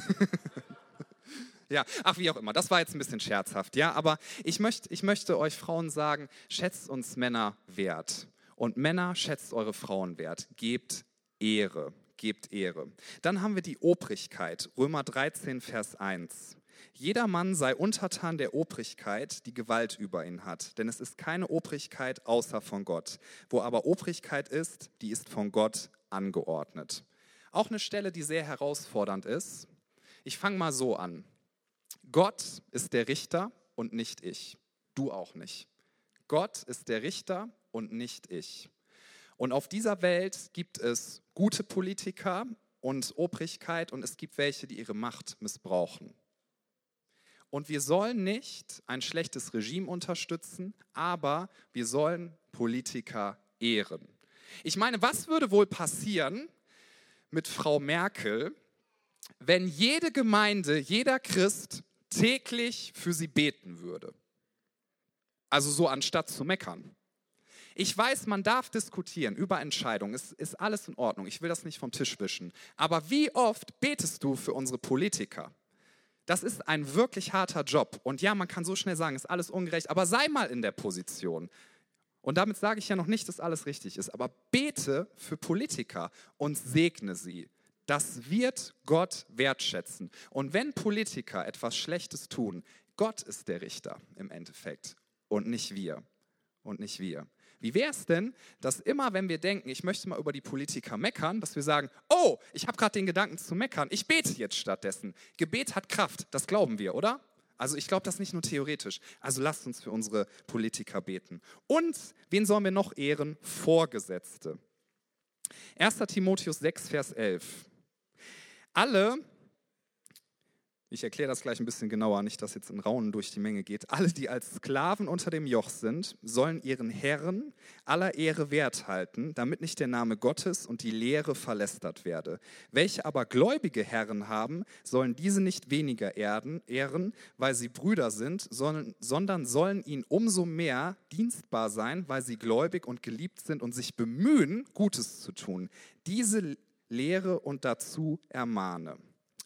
[SPEAKER 1] Ja, ach, wie auch immer. Das war jetzt ein bisschen scherzhaft, ja. Aber ich, möcht, ich möchte euch Frauen sagen, schätzt uns Männer wert. Und Männer, schätzt eure Frauen wert. Gebt Ehre. Gebt Ehre. Dann haben wir die Obrigkeit. Römer 13, Vers 1. Jeder Mann sei untertan der Obrigkeit, die Gewalt über ihn hat, denn es ist keine Obrigkeit außer von Gott. Wo aber Obrigkeit ist, die ist von Gott angeordnet. Auch eine Stelle, die sehr herausfordernd ist. Ich fange mal so an. Gott ist der Richter und nicht ich. Du auch nicht. Gott ist der Richter und nicht ich. Und auf dieser Welt gibt es gute Politiker und Obrigkeit und es gibt welche, die ihre Macht missbrauchen. Und wir sollen nicht ein schlechtes Regime unterstützen, aber wir sollen Politiker ehren. Ich meine, was würde wohl passieren mit Frau Merkel, wenn jede Gemeinde, jeder Christ täglich für sie beten würde. Also so anstatt zu meckern. Ich weiß, man darf diskutieren über Entscheidungen, es ist alles in Ordnung, ich will das nicht vom Tisch wischen. Aber wie oft betest du für unsere Politiker? Das ist ein wirklich harter Job. Und ja, man kann so schnell sagen, ist alles ungerecht, aber sei mal in der Position. Und damit sage ich ja noch nicht, dass alles richtig ist, aber bete für Politiker und segne sie. Das wird Gott wertschätzen. Und wenn Politiker etwas Schlechtes tun, Gott ist der Richter im Endeffekt und nicht wir. Und nicht wir. Wie wäre es denn, dass immer, wenn wir denken, ich möchte mal über die Politiker meckern, dass wir sagen, oh, ich habe gerade den Gedanken zu meckern, ich bete jetzt stattdessen. Gebet hat Kraft, das glauben wir, oder? Also ich glaube das nicht nur theoretisch. Also lasst uns für unsere Politiker beten. Und wen sollen wir noch ehren? Vorgesetzte. 1. Timotheus 6, Vers 11. Alle, ich erkläre das gleich ein bisschen genauer, nicht, dass jetzt ein Raunen durch die Menge geht, alle, die als Sklaven unter dem Joch sind, sollen ihren Herren aller Ehre wert halten, damit nicht der Name Gottes und die Lehre verlästert werde. Welche aber gläubige Herren haben, sollen diese nicht weniger ehren, weil sie Brüder sind, sondern sollen ihnen umso mehr dienstbar sein, weil sie gläubig und geliebt sind und sich bemühen, Gutes zu tun. Diese lehre und dazu ermahne.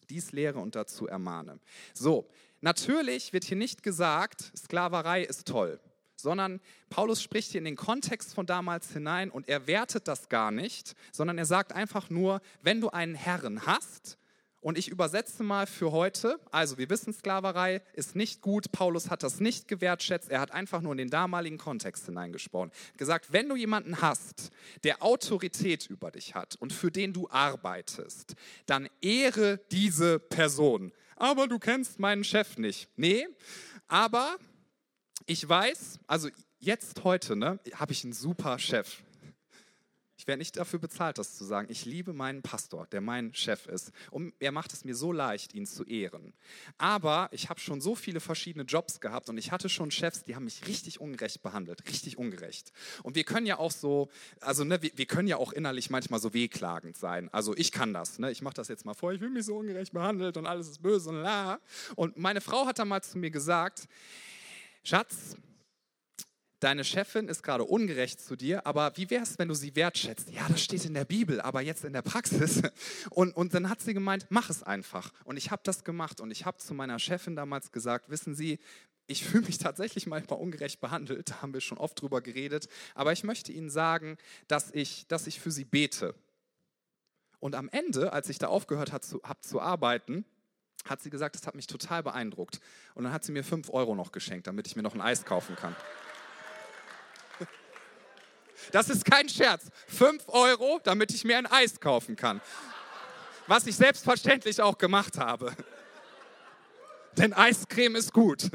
[SPEAKER 1] Dies lehre und dazu ermahne. So, Natürlich wird hier nicht gesagt, Sklaverei ist toll, sondern Paulus spricht hier in den Kontext von damals hinein und er wertet das gar nicht, sondern er sagt einfach nur, wenn du einen Herren hast, und ich übersetze mal für heute, also wir wissen, Sklaverei ist nicht gut, Paulus hat das nicht gewertschätzt, er hat einfach nur in den damaligen Kontext hineingesprochen. Gesagt, wenn du jemanden hast, der Autorität über dich hat und für den du arbeitest, dann ehre diese Person. Aber du kennst meinen Chef nicht. Nee, aber ich weiß, also jetzt heute, ne, habe ich einen super Chef. Ich werde nicht dafür bezahlt, das zu sagen. Ich liebe meinen Pastor, der mein Chef ist. Und er macht es mir so leicht, ihn zu ehren. Aber ich habe schon so viele verschiedene Jobs gehabt und ich hatte schon Chefs, die haben mich richtig ungerecht behandelt. Richtig ungerecht. Und wir können ja auch so, also ne, wir, wir können ja auch innerlich manchmal so wehklagend sein. Also ich kann das. Ne? Ich mache das jetzt mal vor, ich will mich so ungerecht behandelt und alles ist böse und la. Und meine Frau hat dann mal zu mir gesagt, Schatz, deine Chefin ist gerade ungerecht zu dir, aber wie wäre es, wenn du sie wertschätzt? Ja, das steht in der Bibel, aber jetzt in der Praxis. Und, und dann hat sie gemeint, mach es einfach. Und ich habe das gemacht und ich habe zu meiner Chefin damals gesagt, wissen Sie, ich fühle mich tatsächlich manchmal ungerecht behandelt, da haben wir schon oft drüber geredet, aber ich möchte Ihnen sagen, dass ich, dass ich für Sie bete. Und am Ende, als ich da aufgehört habe zu, hab zu arbeiten, hat sie gesagt, das hat mich total beeindruckt. Und dann hat sie mir fünf Euro noch geschenkt, damit ich mir noch ein Eis kaufen kann. Das ist kein Scherz. Fünf Euro, damit ich mir ein Eis kaufen kann. Was ich selbstverständlich auch gemacht habe. Denn Eiscreme ist gut.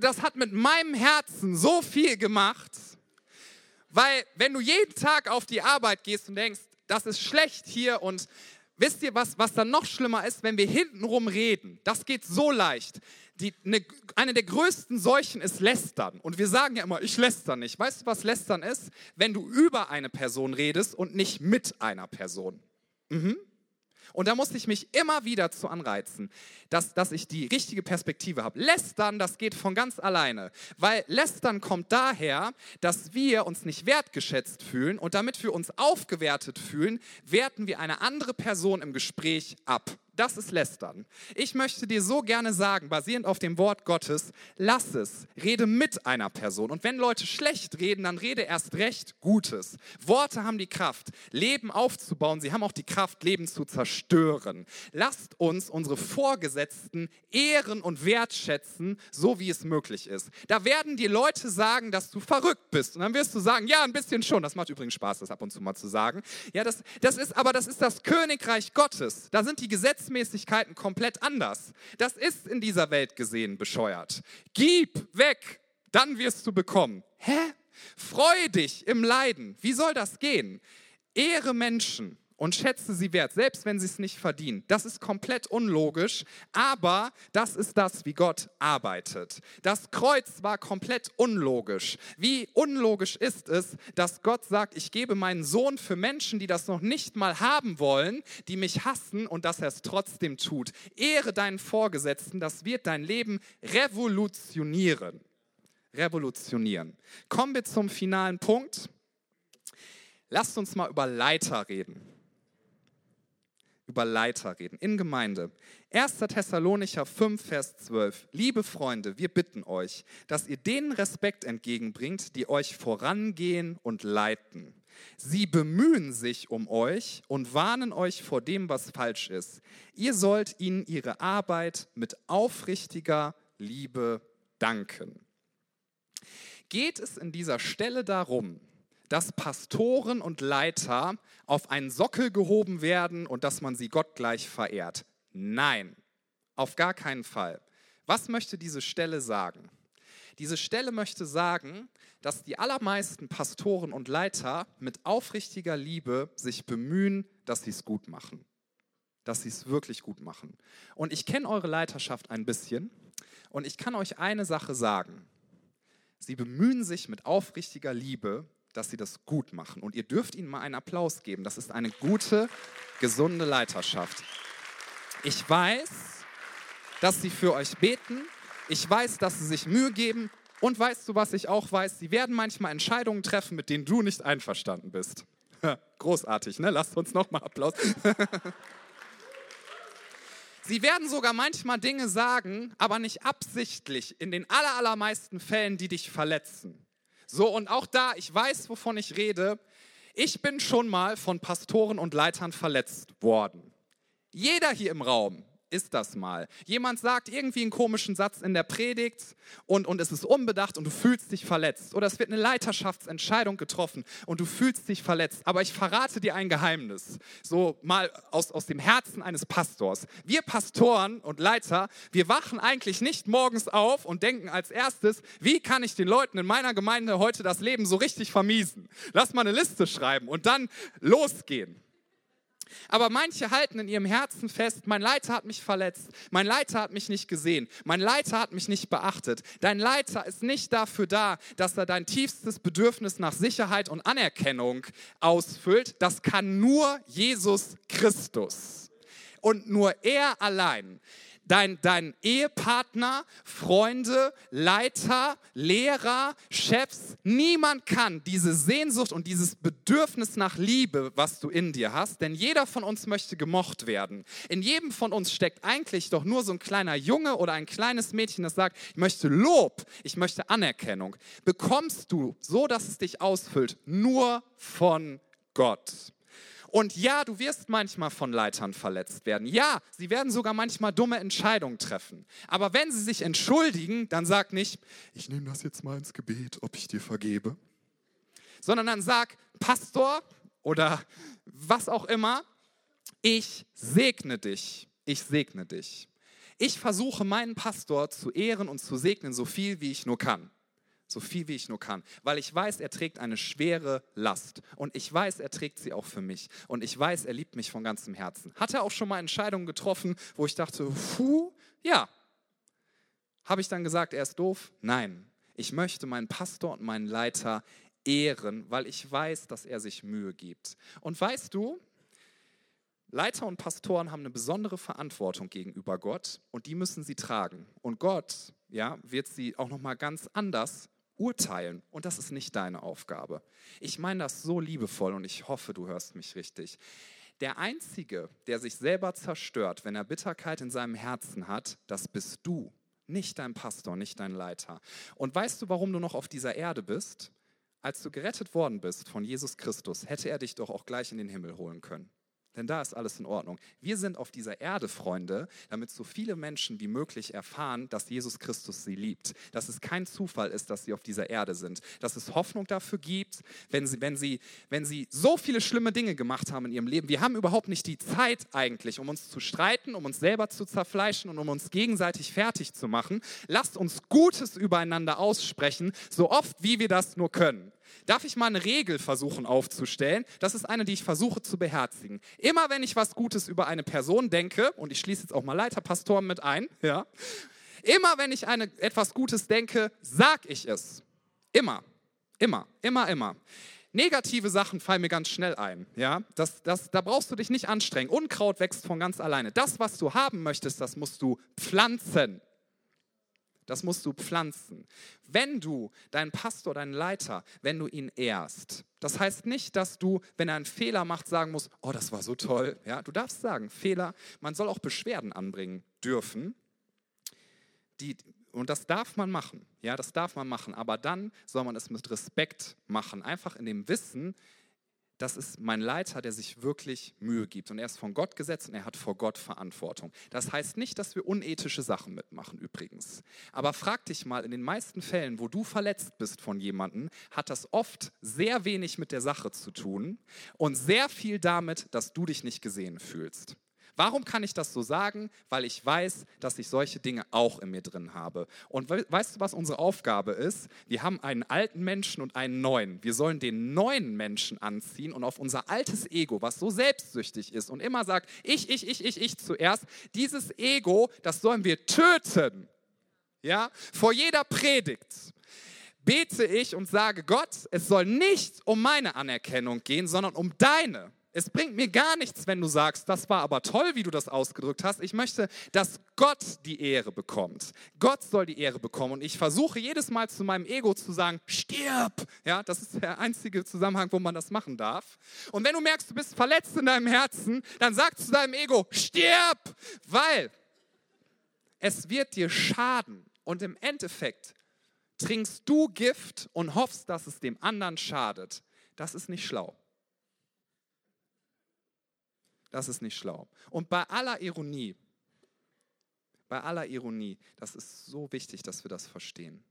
[SPEAKER 1] Das hat mit meinem Herzen so viel gemacht, weil wenn du jeden Tag auf die Arbeit gehst und denkst, das ist schlecht hier und wisst ihr, was, was dann noch schlimmer ist, wenn wir hintenrum reden? Das geht so leicht die, eine, eine der größten Seuchen ist Lästern. Und wir sagen ja immer, ich läster nicht. Weißt du, was Lästern ist? Wenn du über eine Person redest und nicht mit einer Person. Mhm. Und da muss ich mich immer wieder zu anreizen, dass, dass ich die richtige Perspektive habe. Lästern, das geht von ganz alleine. Weil Lästern kommt daher, dass wir uns nicht wertgeschätzt fühlen und damit wir uns aufgewertet fühlen, werten wir eine andere Person im Gespräch ab. Das ist Lästern. Ich möchte dir so gerne sagen, basierend auf dem Wort Gottes, lass es, rede mit einer Person. Und wenn Leute schlecht reden, dann rede erst recht Gutes. Worte haben die Kraft, Leben aufzubauen. Sie haben auch die Kraft, Leben zu zerstören. Lasst uns unsere Vorgesetzten ehren und wertschätzen, so wie es möglich ist. Da werden die Leute sagen, dass du verrückt bist. Und dann wirst du sagen, ja, ein bisschen schon. Das macht übrigens Spaß, das ab und zu mal zu sagen. Ja, das, das ist, aber das ist das Königreich Gottes. Da sind die Gesetze Gesetzmäßigkeiten komplett anders. Das ist in dieser Welt gesehen bescheuert. Gib weg, dann wirst du bekommen. Hä? Freu dich im Leiden. Wie soll das gehen? Ehre Menschen und schätze sie wert, selbst wenn sie es nicht verdienen. Das ist komplett unlogisch, aber das ist das, wie Gott arbeitet. Das Kreuz war komplett unlogisch. Wie unlogisch ist es, dass Gott sagt, ich gebe meinen Sohn für Menschen, die das noch nicht mal haben wollen, die mich hassen und dass er es trotzdem tut. Ehre deinen Vorgesetzten, das wird dein Leben revolutionieren. Revolutionieren. Kommen wir zum finalen Punkt. Lasst uns mal über Leiter reden über Leiter reden in Gemeinde. 1. Thessalonicher 5, Vers 12. Liebe Freunde, wir bitten euch, dass ihr denen Respekt entgegenbringt, die euch vorangehen und leiten. Sie bemühen sich um euch und warnen euch vor dem, was falsch ist. Ihr sollt ihnen ihre Arbeit mit aufrichtiger Liebe danken. Geht es in dieser Stelle darum, dass Pastoren und Leiter auf einen Sockel gehoben werden und dass man sie gottgleich verehrt. Nein, auf gar keinen Fall. Was möchte diese Stelle sagen? Diese Stelle möchte sagen, dass die allermeisten Pastoren und Leiter mit aufrichtiger Liebe sich bemühen, dass sie es gut machen. Dass sie es wirklich gut machen. Und ich kenne eure Leiterschaft ein bisschen und ich kann euch eine Sache sagen. Sie bemühen sich mit aufrichtiger Liebe, dass sie das gut machen. Und ihr dürft ihnen mal einen Applaus geben. Das ist eine gute, gesunde Leiterschaft. Ich weiß, dass sie für euch beten. Ich weiß, dass sie sich Mühe geben. Und weißt du, was ich auch weiß? Sie werden manchmal Entscheidungen treffen, mit denen du nicht einverstanden bist. Großartig, ne? Lasst uns nochmal Applaus. Sie werden sogar manchmal Dinge sagen, aber nicht absichtlich, in den allermeisten Fällen, die dich verletzen. So, und auch da, ich weiß, wovon ich rede. Ich bin schon mal von Pastoren und Leitern verletzt worden. Jeder hier im Raum ist das mal. Jemand sagt irgendwie einen komischen Satz in der Predigt und, und es ist unbedacht und du fühlst dich verletzt. Oder es wird eine Leiterschaftsentscheidung getroffen und du fühlst dich verletzt. Aber ich verrate dir ein Geheimnis, so mal aus, aus dem Herzen eines Pastors. Wir Pastoren und Leiter, wir wachen eigentlich nicht morgens auf und denken als erstes, wie kann ich den Leuten in meiner Gemeinde heute das Leben so richtig vermiesen? Lass mal eine Liste schreiben und dann losgehen. Aber manche halten in ihrem Herzen fest, mein Leiter hat mich verletzt, mein Leiter hat mich nicht gesehen, mein Leiter hat mich nicht beachtet. Dein Leiter ist nicht dafür da, dass er dein tiefstes Bedürfnis nach Sicherheit und Anerkennung ausfüllt. Das kann nur Jesus Christus. Und nur er allein dein, dein Ehepartner, Freunde, Leiter, Lehrer, Chefs, niemand kann diese Sehnsucht und dieses Bedürfnis nach Liebe, was du in dir hast, denn jeder von uns möchte gemocht werden. In jedem von uns steckt eigentlich doch nur so ein kleiner Junge oder ein kleines Mädchen, das sagt, ich möchte Lob, ich möchte Anerkennung. Bekommst du, so dass es dich ausfüllt, nur von Gott. Und ja, du wirst manchmal von Leitern verletzt werden. Ja, sie werden sogar manchmal dumme Entscheidungen treffen. Aber wenn sie sich entschuldigen, dann sag nicht, ich nehme das jetzt mal ins Gebet, ob ich dir vergebe. Sondern dann sag, Pastor oder was auch immer, ich segne dich. Ich segne dich. Ich versuche meinen Pastor zu ehren und zu segnen, so viel wie ich nur kann so viel wie ich nur kann, weil ich weiß, er trägt eine schwere Last und ich weiß, er trägt sie auch für mich und ich weiß, er liebt mich von ganzem Herzen. Hat er auch schon mal Entscheidungen getroffen, wo ich dachte, puh, ja. Habe ich dann gesagt, er ist doof? Nein. Ich möchte meinen Pastor und meinen Leiter ehren, weil ich weiß, dass er sich Mühe gibt. Und weißt du, Leiter und Pastoren haben eine besondere Verantwortung gegenüber Gott und die müssen sie tragen. Und Gott, ja, wird sie auch noch mal ganz anders urteilen. Und das ist nicht deine Aufgabe. Ich meine das so liebevoll und ich hoffe, du hörst mich richtig. Der Einzige, der sich selber zerstört, wenn er Bitterkeit in seinem Herzen hat, das bist du, nicht dein Pastor, nicht dein Leiter. Und weißt du, warum du noch auf dieser Erde bist? Als du gerettet worden bist von Jesus Christus, hätte er dich doch auch gleich in den Himmel holen können denn da ist alles in Ordnung. Wir sind auf dieser Erde, Freunde, damit so viele Menschen wie möglich erfahren, dass Jesus Christus sie liebt. Dass es kein Zufall ist, dass sie auf dieser Erde sind. Dass es Hoffnung dafür gibt, wenn sie, wenn sie, wenn sie so viele schlimme Dinge gemacht haben in ihrem Leben. Wir haben überhaupt nicht die Zeit eigentlich, um uns zu streiten, um uns selber zu zerfleischen und um uns gegenseitig fertig zu machen. Lasst uns Gutes übereinander aussprechen, so oft wie wir das nur können. Darf ich mal eine Regel versuchen aufzustellen? Das ist eine, die ich versuche zu beherzigen. Immer wenn ich was Gutes über eine Person denke, und ich schließe jetzt auch mal Leiterpastoren mit ein, ja, immer wenn ich eine, etwas Gutes denke, sag ich es. Immer, immer, immer, immer. Negative Sachen fallen mir ganz schnell ein. Ja? Das, das, da brauchst du dich nicht anstrengen. Unkraut wächst von ganz alleine. Das, was du haben möchtest, das musst du pflanzen. Das musst du pflanzen. Wenn du deinen Pastor, deinen Leiter, wenn du ihn ehrst, das heißt nicht, dass du, wenn er einen Fehler macht, sagen musst, oh, das war so toll. Ja, du darfst sagen, Fehler, man soll auch Beschwerden anbringen dürfen. Die, und das darf man machen. Ja, das darf man machen. Aber dann soll man es mit Respekt machen. Einfach in dem Wissen, das ist mein Leiter, der sich wirklich Mühe gibt. Und er ist von Gott gesetzt und er hat vor Gott Verantwortung. Das heißt nicht, dass wir unethische Sachen mitmachen übrigens. Aber frag dich mal, in den meisten Fällen, wo du verletzt bist von jemandem, hat das oft sehr wenig mit der Sache zu tun und sehr viel damit, dass du dich nicht gesehen fühlst. Warum kann ich das so sagen? Weil ich weiß, dass ich solche Dinge auch in mir drin habe. Und weißt du, was unsere Aufgabe ist? Wir haben einen alten Menschen und einen neuen. Wir sollen den neuen Menschen anziehen und auf unser altes Ego, was so selbstsüchtig ist und immer sagt, ich, ich, ich, ich, ich zuerst, dieses Ego, das sollen wir töten. Ja? Vor jeder Predigt bete ich und sage, Gott, es soll nicht um meine Anerkennung gehen, sondern um deine. Es bringt mir gar nichts, wenn du sagst, das war aber toll, wie du das ausgedrückt hast. Ich möchte, dass Gott die Ehre bekommt. Gott soll die Ehre bekommen. Und ich versuche jedes Mal zu meinem Ego zu sagen, stirb. Ja, das ist der einzige Zusammenhang, wo man das machen darf. Und wenn du merkst, du bist verletzt in deinem Herzen, dann sag zu deinem Ego, stirb. Weil es wird dir schaden. Und im Endeffekt trinkst du Gift und hoffst, dass es dem anderen schadet. Das ist nicht schlau. Das ist nicht schlau. Und bei aller Ironie, bei aller Ironie, das ist so wichtig, dass wir das verstehen.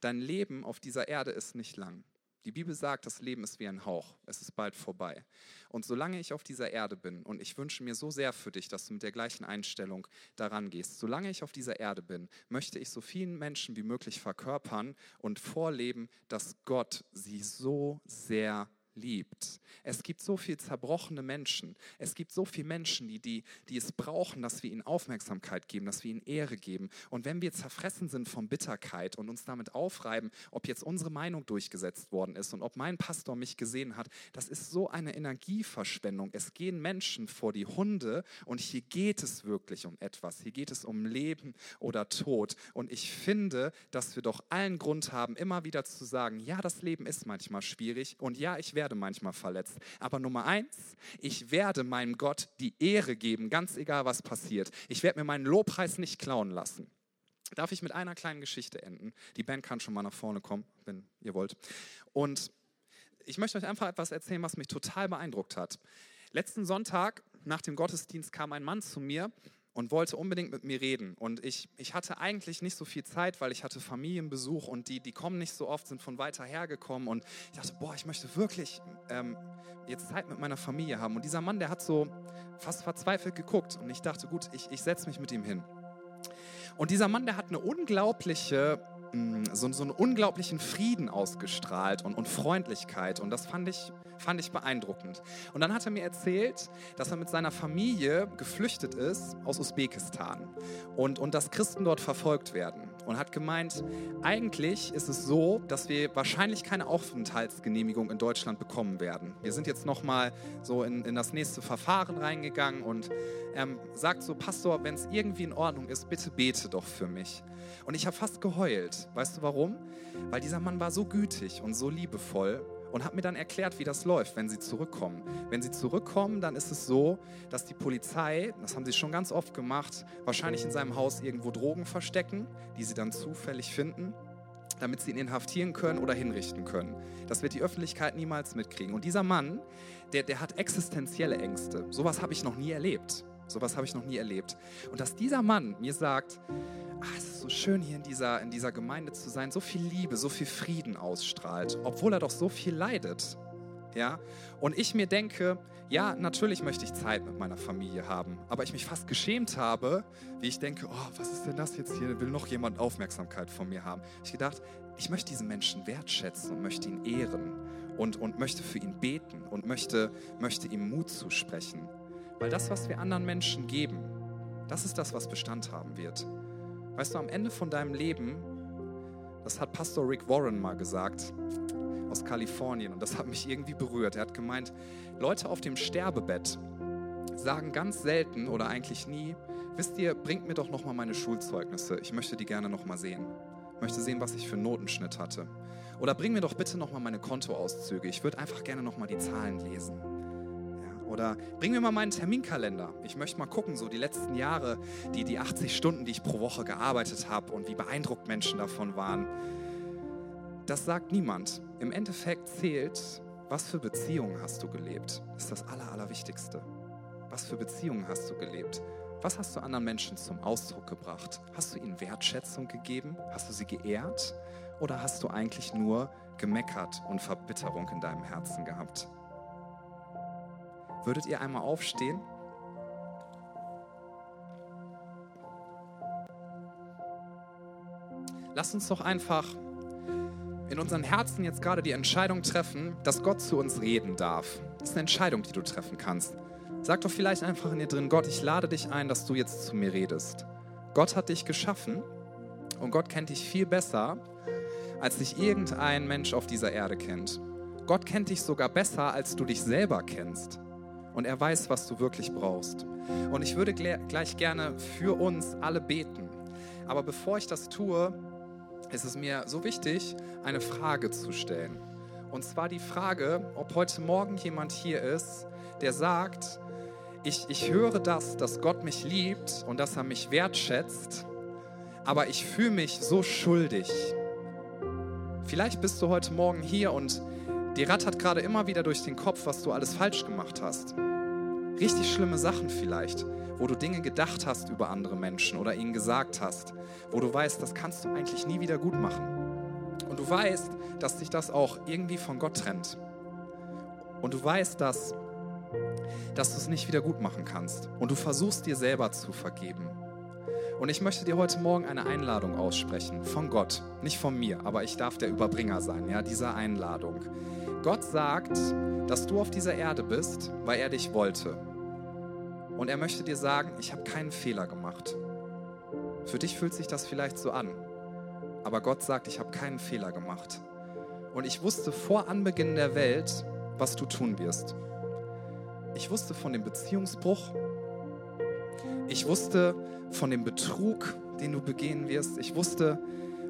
[SPEAKER 1] Dein Leben auf dieser Erde ist nicht lang. Die Bibel sagt, das Leben ist wie ein Hauch, es ist bald vorbei. Und solange ich auf dieser Erde bin, und ich wünsche mir so sehr für dich, dass du mit der gleichen Einstellung daran gehst, solange ich auf dieser Erde bin, möchte ich so vielen Menschen wie möglich verkörpern und vorleben, dass Gott sie so sehr liebt. Es gibt so viele zerbrochene Menschen. Es gibt so viele Menschen, die, die, die es brauchen, dass wir ihnen Aufmerksamkeit geben, dass wir ihnen Ehre geben. Und wenn wir zerfressen sind von Bitterkeit und uns damit aufreiben, ob jetzt unsere Meinung durchgesetzt worden ist und ob mein Pastor mich gesehen hat, das ist so eine Energieverschwendung. Es gehen Menschen vor die Hunde und hier geht es wirklich um etwas. Hier geht es um Leben oder Tod. Und ich finde, dass wir doch allen Grund haben, immer wieder zu sagen, ja, das Leben ist manchmal schwierig und ja, ich werde werde manchmal verletzt. Aber Nummer eins, ich werde meinem Gott die Ehre geben, ganz egal was passiert. Ich werde mir meinen Lobpreis nicht klauen lassen. Darf ich mit einer kleinen Geschichte enden? Die Band kann schon mal nach vorne kommen, wenn ihr wollt. Und ich möchte euch einfach etwas erzählen, was mich total beeindruckt hat. Letzten Sonntag nach dem Gottesdienst kam ein Mann zu mir und wollte unbedingt mit mir reden. Und ich, ich hatte eigentlich nicht so viel Zeit, weil ich hatte Familienbesuch und die, die kommen nicht so oft, sind von weiter her gekommen. Und ich dachte, boah, ich möchte wirklich ähm, jetzt Zeit mit meiner Familie haben. Und dieser Mann, der hat so fast verzweifelt geguckt. Und ich dachte, gut, ich, ich setze mich mit ihm hin. Und dieser Mann, der hat eine unglaubliche so, so einen unglaublichen Frieden ausgestrahlt und, und Freundlichkeit. Und das fand ich, fand ich beeindruckend. Und dann hat er mir erzählt, dass er mit seiner Familie geflüchtet ist aus Usbekistan und, und dass Christen dort verfolgt werden. Und hat gemeint, eigentlich ist es so, dass wir wahrscheinlich keine Aufenthaltsgenehmigung in Deutschland bekommen werden. Wir sind jetzt nochmal so in, in das nächste Verfahren reingegangen und er sagt so, Pastor, wenn es irgendwie in Ordnung ist, bitte bete doch für mich. Und ich habe fast geheult. Weißt du warum? Weil dieser Mann war so gütig und so liebevoll und hat mir dann erklärt, wie das läuft, wenn sie zurückkommen. Wenn sie zurückkommen, dann ist es so, dass die Polizei, das haben sie schon ganz oft gemacht, wahrscheinlich in seinem Haus irgendwo Drogen verstecken, die sie dann zufällig finden damit sie ihn inhaftieren können oder hinrichten können. Das wird die Öffentlichkeit niemals mitkriegen. Und dieser Mann, der, der hat existenzielle Ängste. Sowas habe ich noch nie erlebt. Sowas habe ich noch nie erlebt. Und dass dieser Mann mir sagt, ah, es ist so schön hier in dieser, in dieser Gemeinde zu sein, so viel Liebe, so viel Frieden ausstrahlt, obwohl er doch so viel leidet. Ja? Und ich mir denke, ja, natürlich möchte ich Zeit mit meiner Familie haben, aber ich mich fast geschämt habe, wie ich denke, oh, was ist denn das jetzt hier? Will noch jemand Aufmerksamkeit von mir haben? Ich gedacht, ich möchte diesen Menschen wertschätzen und möchte ihn ehren und, und möchte für ihn beten und möchte, möchte ihm Mut zusprechen. Weil das, was wir anderen Menschen geben, das ist das, was Bestand haben wird. Weißt du, am Ende von deinem Leben, das hat Pastor Rick Warren mal gesagt, aus Kalifornien, und das hat mich irgendwie berührt. Er hat gemeint, Leute auf dem Sterbebett sagen ganz selten oder eigentlich nie, wisst ihr, bringt mir doch noch mal meine Schulzeugnisse. Ich möchte die gerne noch mal sehen. Ich möchte sehen, was ich für Notenschnitt hatte. Oder bring mir doch bitte noch mal meine Kontoauszüge. Ich würde einfach gerne noch mal die Zahlen lesen. Oder bring mir mal meinen Terminkalender. Ich möchte mal gucken, so die letzten Jahre, die, die 80 Stunden, die ich pro Woche gearbeitet habe und wie beeindruckt Menschen davon waren. Das sagt niemand. Im Endeffekt zählt, was für Beziehungen hast du gelebt. Das ist das Aller, Allerwichtigste. Was für Beziehungen hast du gelebt? Was hast du anderen Menschen zum Ausdruck gebracht? Hast du ihnen Wertschätzung gegeben? Hast du sie geehrt? Oder hast du eigentlich nur gemeckert und Verbitterung in deinem Herzen gehabt? Würdet ihr einmal aufstehen? Lasst uns doch einfach in unseren Herzen jetzt gerade die Entscheidung treffen, dass Gott zu uns reden darf. Das ist eine Entscheidung, die du treffen kannst. Sag doch vielleicht einfach in dir drin, Gott, ich lade dich ein, dass du jetzt zu mir redest. Gott hat dich geschaffen und Gott kennt dich viel besser, als dich irgendein Mensch auf dieser Erde kennt. Gott kennt dich sogar besser, als du dich selber kennst. Und er weiß, was du wirklich brauchst. Und ich würde gleich gerne für uns alle beten. Aber bevor ich das tue, ist es mir so wichtig, eine Frage zu stellen. Und zwar die Frage, ob heute Morgen jemand hier ist, der sagt, ich, ich höre das, dass Gott mich liebt und dass er mich wertschätzt, aber ich fühle mich so schuldig. Vielleicht bist du heute Morgen hier und dir rattert gerade immer wieder durch den Kopf, was du alles falsch gemacht hast. Richtig schlimme Sachen vielleicht, wo du Dinge gedacht hast über andere Menschen oder ihnen gesagt hast, wo du weißt, das kannst du eigentlich nie wieder gut machen. Und du weißt, dass dich das auch irgendwie von Gott trennt. Und du weißt, dass dass du es nicht wieder gut machen kannst. Und du versuchst dir selber zu vergeben. Und ich möchte dir heute Morgen eine Einladung aussprechen von Gott, nicht von mir, aber ich darf der Überbringer sein, ja, dieser Einladung. Gott sagt, dass du auf dieser Erde bist, weil er dich wollte. Und er möchte dir sagen, ich habe keinen Fehler gemacht. Für dich fühlt sich das vielleicht so an, aber Gott sagt, ich habe keinen Fehler gemacht. Und ich wusste vor Anbeginn der Welt, was du tun wirst. Ich wusste von dem Beziehungsbruch. Ich wusste von dem Betrug, den du begehen wirst. Ich wusste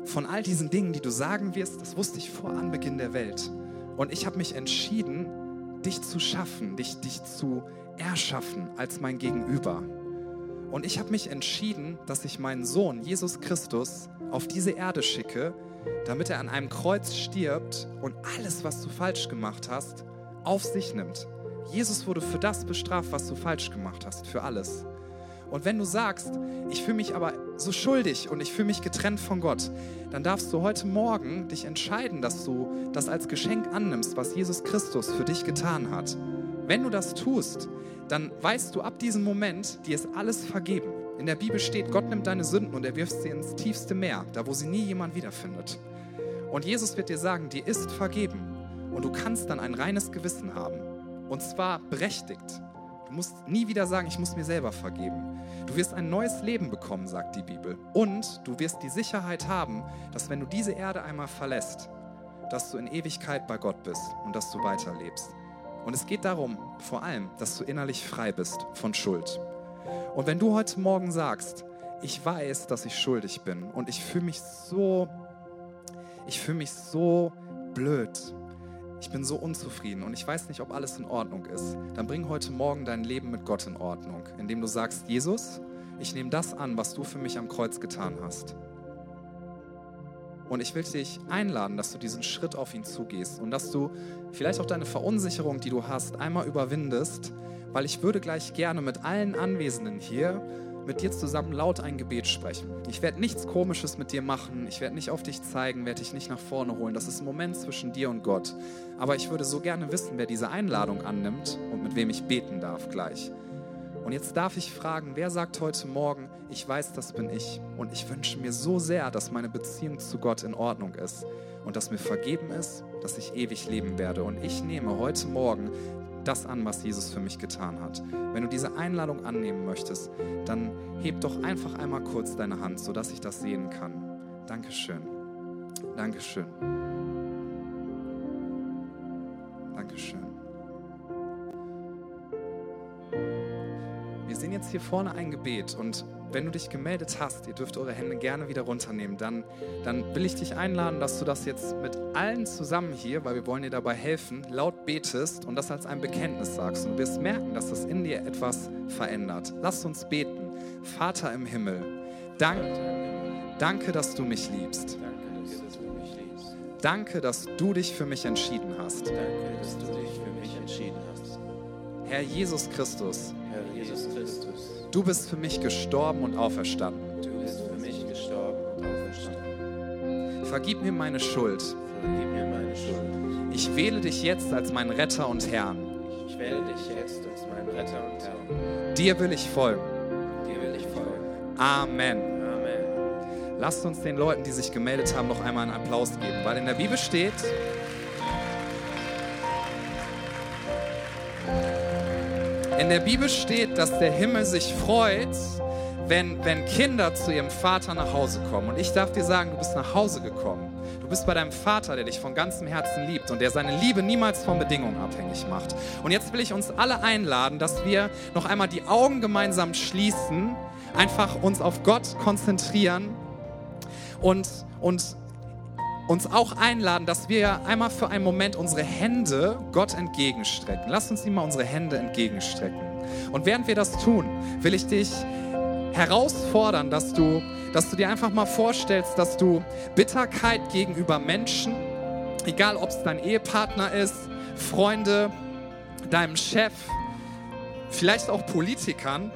[SPEAKER 1] von all diesen Dingen, die du sagen wirst. Das wusste ich vor Anbeginn der Welt. Und ich habe mich entschieden, dich zu schaffen, dich, dich zu erschaffen als mein Gegenüber. Und ich habe mich entschieden, dass ich meinen Sohn Jesus Christus auf diese Erde schicke, damit er an einem Kreuz stirbt und alles, was du falsch gemacht hast, auf sich nimmt. Jesus wurde für das bestraft, was du falsch gemacht hast, für alles. Und wenn du sagst, ich fühle mich aber so schuldig und ich fühle mich getrennt von Gott, dann darfst du heute Morgen dich entscheiden, dass du das als Geschenk annimmst, was Jesus Christus für dich getan hat. Wenn du das tust, dann weißt du ab diesem Moment, dir ist alles vergeben. In der Bibel steht, Gott nimmt deine Sünden und er wirft sie ins tiefste Meer, da wo sie nie jemand wiederfindet. Und Jesus wird dir sagen, dir ist vergeben und du kannst dann ein reines Gewissen haben. Und zwar berechtigt. Musst nie wieder sagen, ich muss mir selber vergeben. Du wirst ein neues Leben bekommen, sagt die Bibel. Und du wirst die Sicherheit haben, dass wenn du diese Erde einmal verlässt, dass du in Ewigkeit bei Gott bist und dass du weiterlebst. Und es geht darum, vor allem, dass du innerlich frei bist von Schuld. Und wenn du heute Morgen sagst, ich weiß, dass ich schuldig bin und ich fühle mich so, ich fühle mich so blöd, ich bin so unzufrieden und ich weiß nicht, ob alles in Ordnung ist, dann bring heute Morgen dein Leben mit Gott in Ordnung, indem du sagst, Jesus, ich nehme das an, was du für mich am Kreuz getan hast. Und ich will dich einladen, dass du diesen Schritt auf ihn zugehst und dass du vielleicht auch deine Verunsicherung, die du hast, einmal überwindest, weil ich würde gleich gerne mit allen Anwesenden hier mit dir zusammen laut ein Gebet sprechen. Ich werde nichts Komisches mit dir machen, ich werde nicht auf dich zeigen, werde dich nicht nach vorne holen. Das ist ein Moment zwischen dir und Gott. Aber ich würde so gerne wissen, wer diese Einladung annimmt und mit wem ich beten darf gleich. Und jetzt darf ich fragen, wer sagt heute Morgen, ich weiß, das bin ich. Und ich wünsche mir so sehr, dass meine Beziehung zu Gott in Ordnung ist und dass mir vergeben ist, dass ich ewig leben werde. Und ich nehme heute Morgen das an, was Jesus für mich getan hat. Wenn du diese Einladung annehmen möchtest, dann heb doch einfach einmal kurz deine Hand, sodass ich das sehen kann. Dankeschön. Dankeschön. Dankeschön. Wir sehen jetzt hier vorne ein Gebet und wenn du dich gemeldet hast, ihr dürft eure Hände gerne wieder runternehmen, dann, dann will ich dich einladen, dass du das jetzt mit allen zusammen hier, weil wir wollen dir dabei helfen, laut betest und das als ein Bekenntnis sagst. Und du wirst merken, dass das in dir etwas verändert. Lass uns beten. Vater im Himmel, dank, danke, dass du mich liebst. Danke, dass du dich für mich entschieden hast. Danke, dass du dich für mich entschieden hast. Herr Jesus Christus. Herr Jesus Christus. Du bist für mich gestorben und auferstanden. Du bist für mich gestorben und auferstanden. Vergib mir meine Schuld. Vergib mir meine Schuld. Ich wähle dich jetzt als meinen Retter und Herrn. Ich wähle dich jetzt als meinen Retter und Herrn. Dir will ich folgen. Dir will ich folgen. Amen. Amen. Lasst uns den Leuten, die sich gemeldet haben, noch einmal einen Applaus geben, weil in der Bibel steht, In der Bibel steht, dass der Himmel sich freut, wenn, wenn Kinder zu ihrem Vater nach Hause kommen und ich darf dir sagen, du bist nach Hause gekommen, du bist bei deinem Vater, der dich von ganzem Herzen liebt und der seine Liebe niemals von Bedingungen abhängig macht. Und jetzt will ich uns alle einladen, dass wir noch einmal die Augen gemeinsam schließen, einfach uns auf Gott konzentrieren und, und uns auch einladen, dass wir einmal für einen Moment unsere Hände Gott entgegenstrecken. Lass uns ihm mal unsere Hände entgegenstrecken. Und während wir das tun, will ich dich herausfordern, dass du, dass du dir einfach mal vorstellst, dass du Bitterkeit gegenüber Menschen, egal ob es dein Ehepartner ist, Freunde, deinem Chef, vielleicht auch Politikern,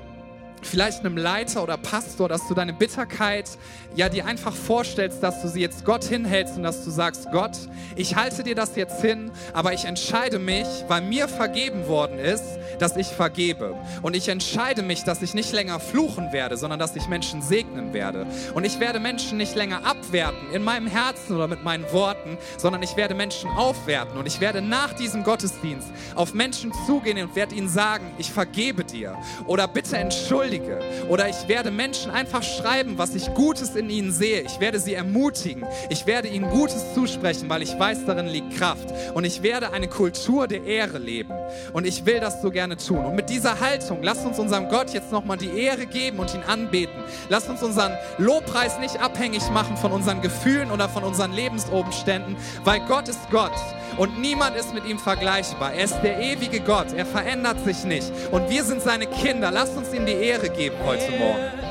[SPEAKER 1] vielleicht einem Leiter oder Pastor, dass du deine Bitterkeit ja dir einfach vorstellst, dass du sie jetzt Gott hinhältst und dass du sagst, Gott, ich halte dir das jetzt hin, aber ich entscheide mich, weil mir vergeben worden ist, dass ich vergebe. Und ich entscheide mich, dass ich nicht länger fluchen werde, sondern dass ich Menschen segnen werde. Und ich werde Menschen nicht länger abwerten in meinem Herzen oder mit meinen Worten, sondern ich werde Menschen aufwerten. Und ich werde nach diesem Gottesdienst auf Menschen zugehen und werde ihnen sagen, ich vergebe dir. Oder bitte entschuldige. Oder ich werde Menschen einfach schreiben, was ich Gutes in ihnen sehe. Ich werde sie ermutigen. Ich werde ihnen Gutes zusprechen, weil ich weiß, darin liegt Kraft. Und ich werde eine Kultur der Ehre leben. Und ich will das so gerne tun. Und mit dieser Haltung, lasst uns unserem Gott jetzt nochmal die Ehre geben und ihn anbeten. Lasst uns unseren Lobpreis nicht abhängig machen von unseren Gefühlen oder von unseren Lebensumständen, weil Gott ist Gott und niemand ist mit ihm vergleichbar. Er ist der ewige Gott, er verändert sich nicht und wir sind seine Kinder. Lasst uns ihm die Ehre geben heute Morgen.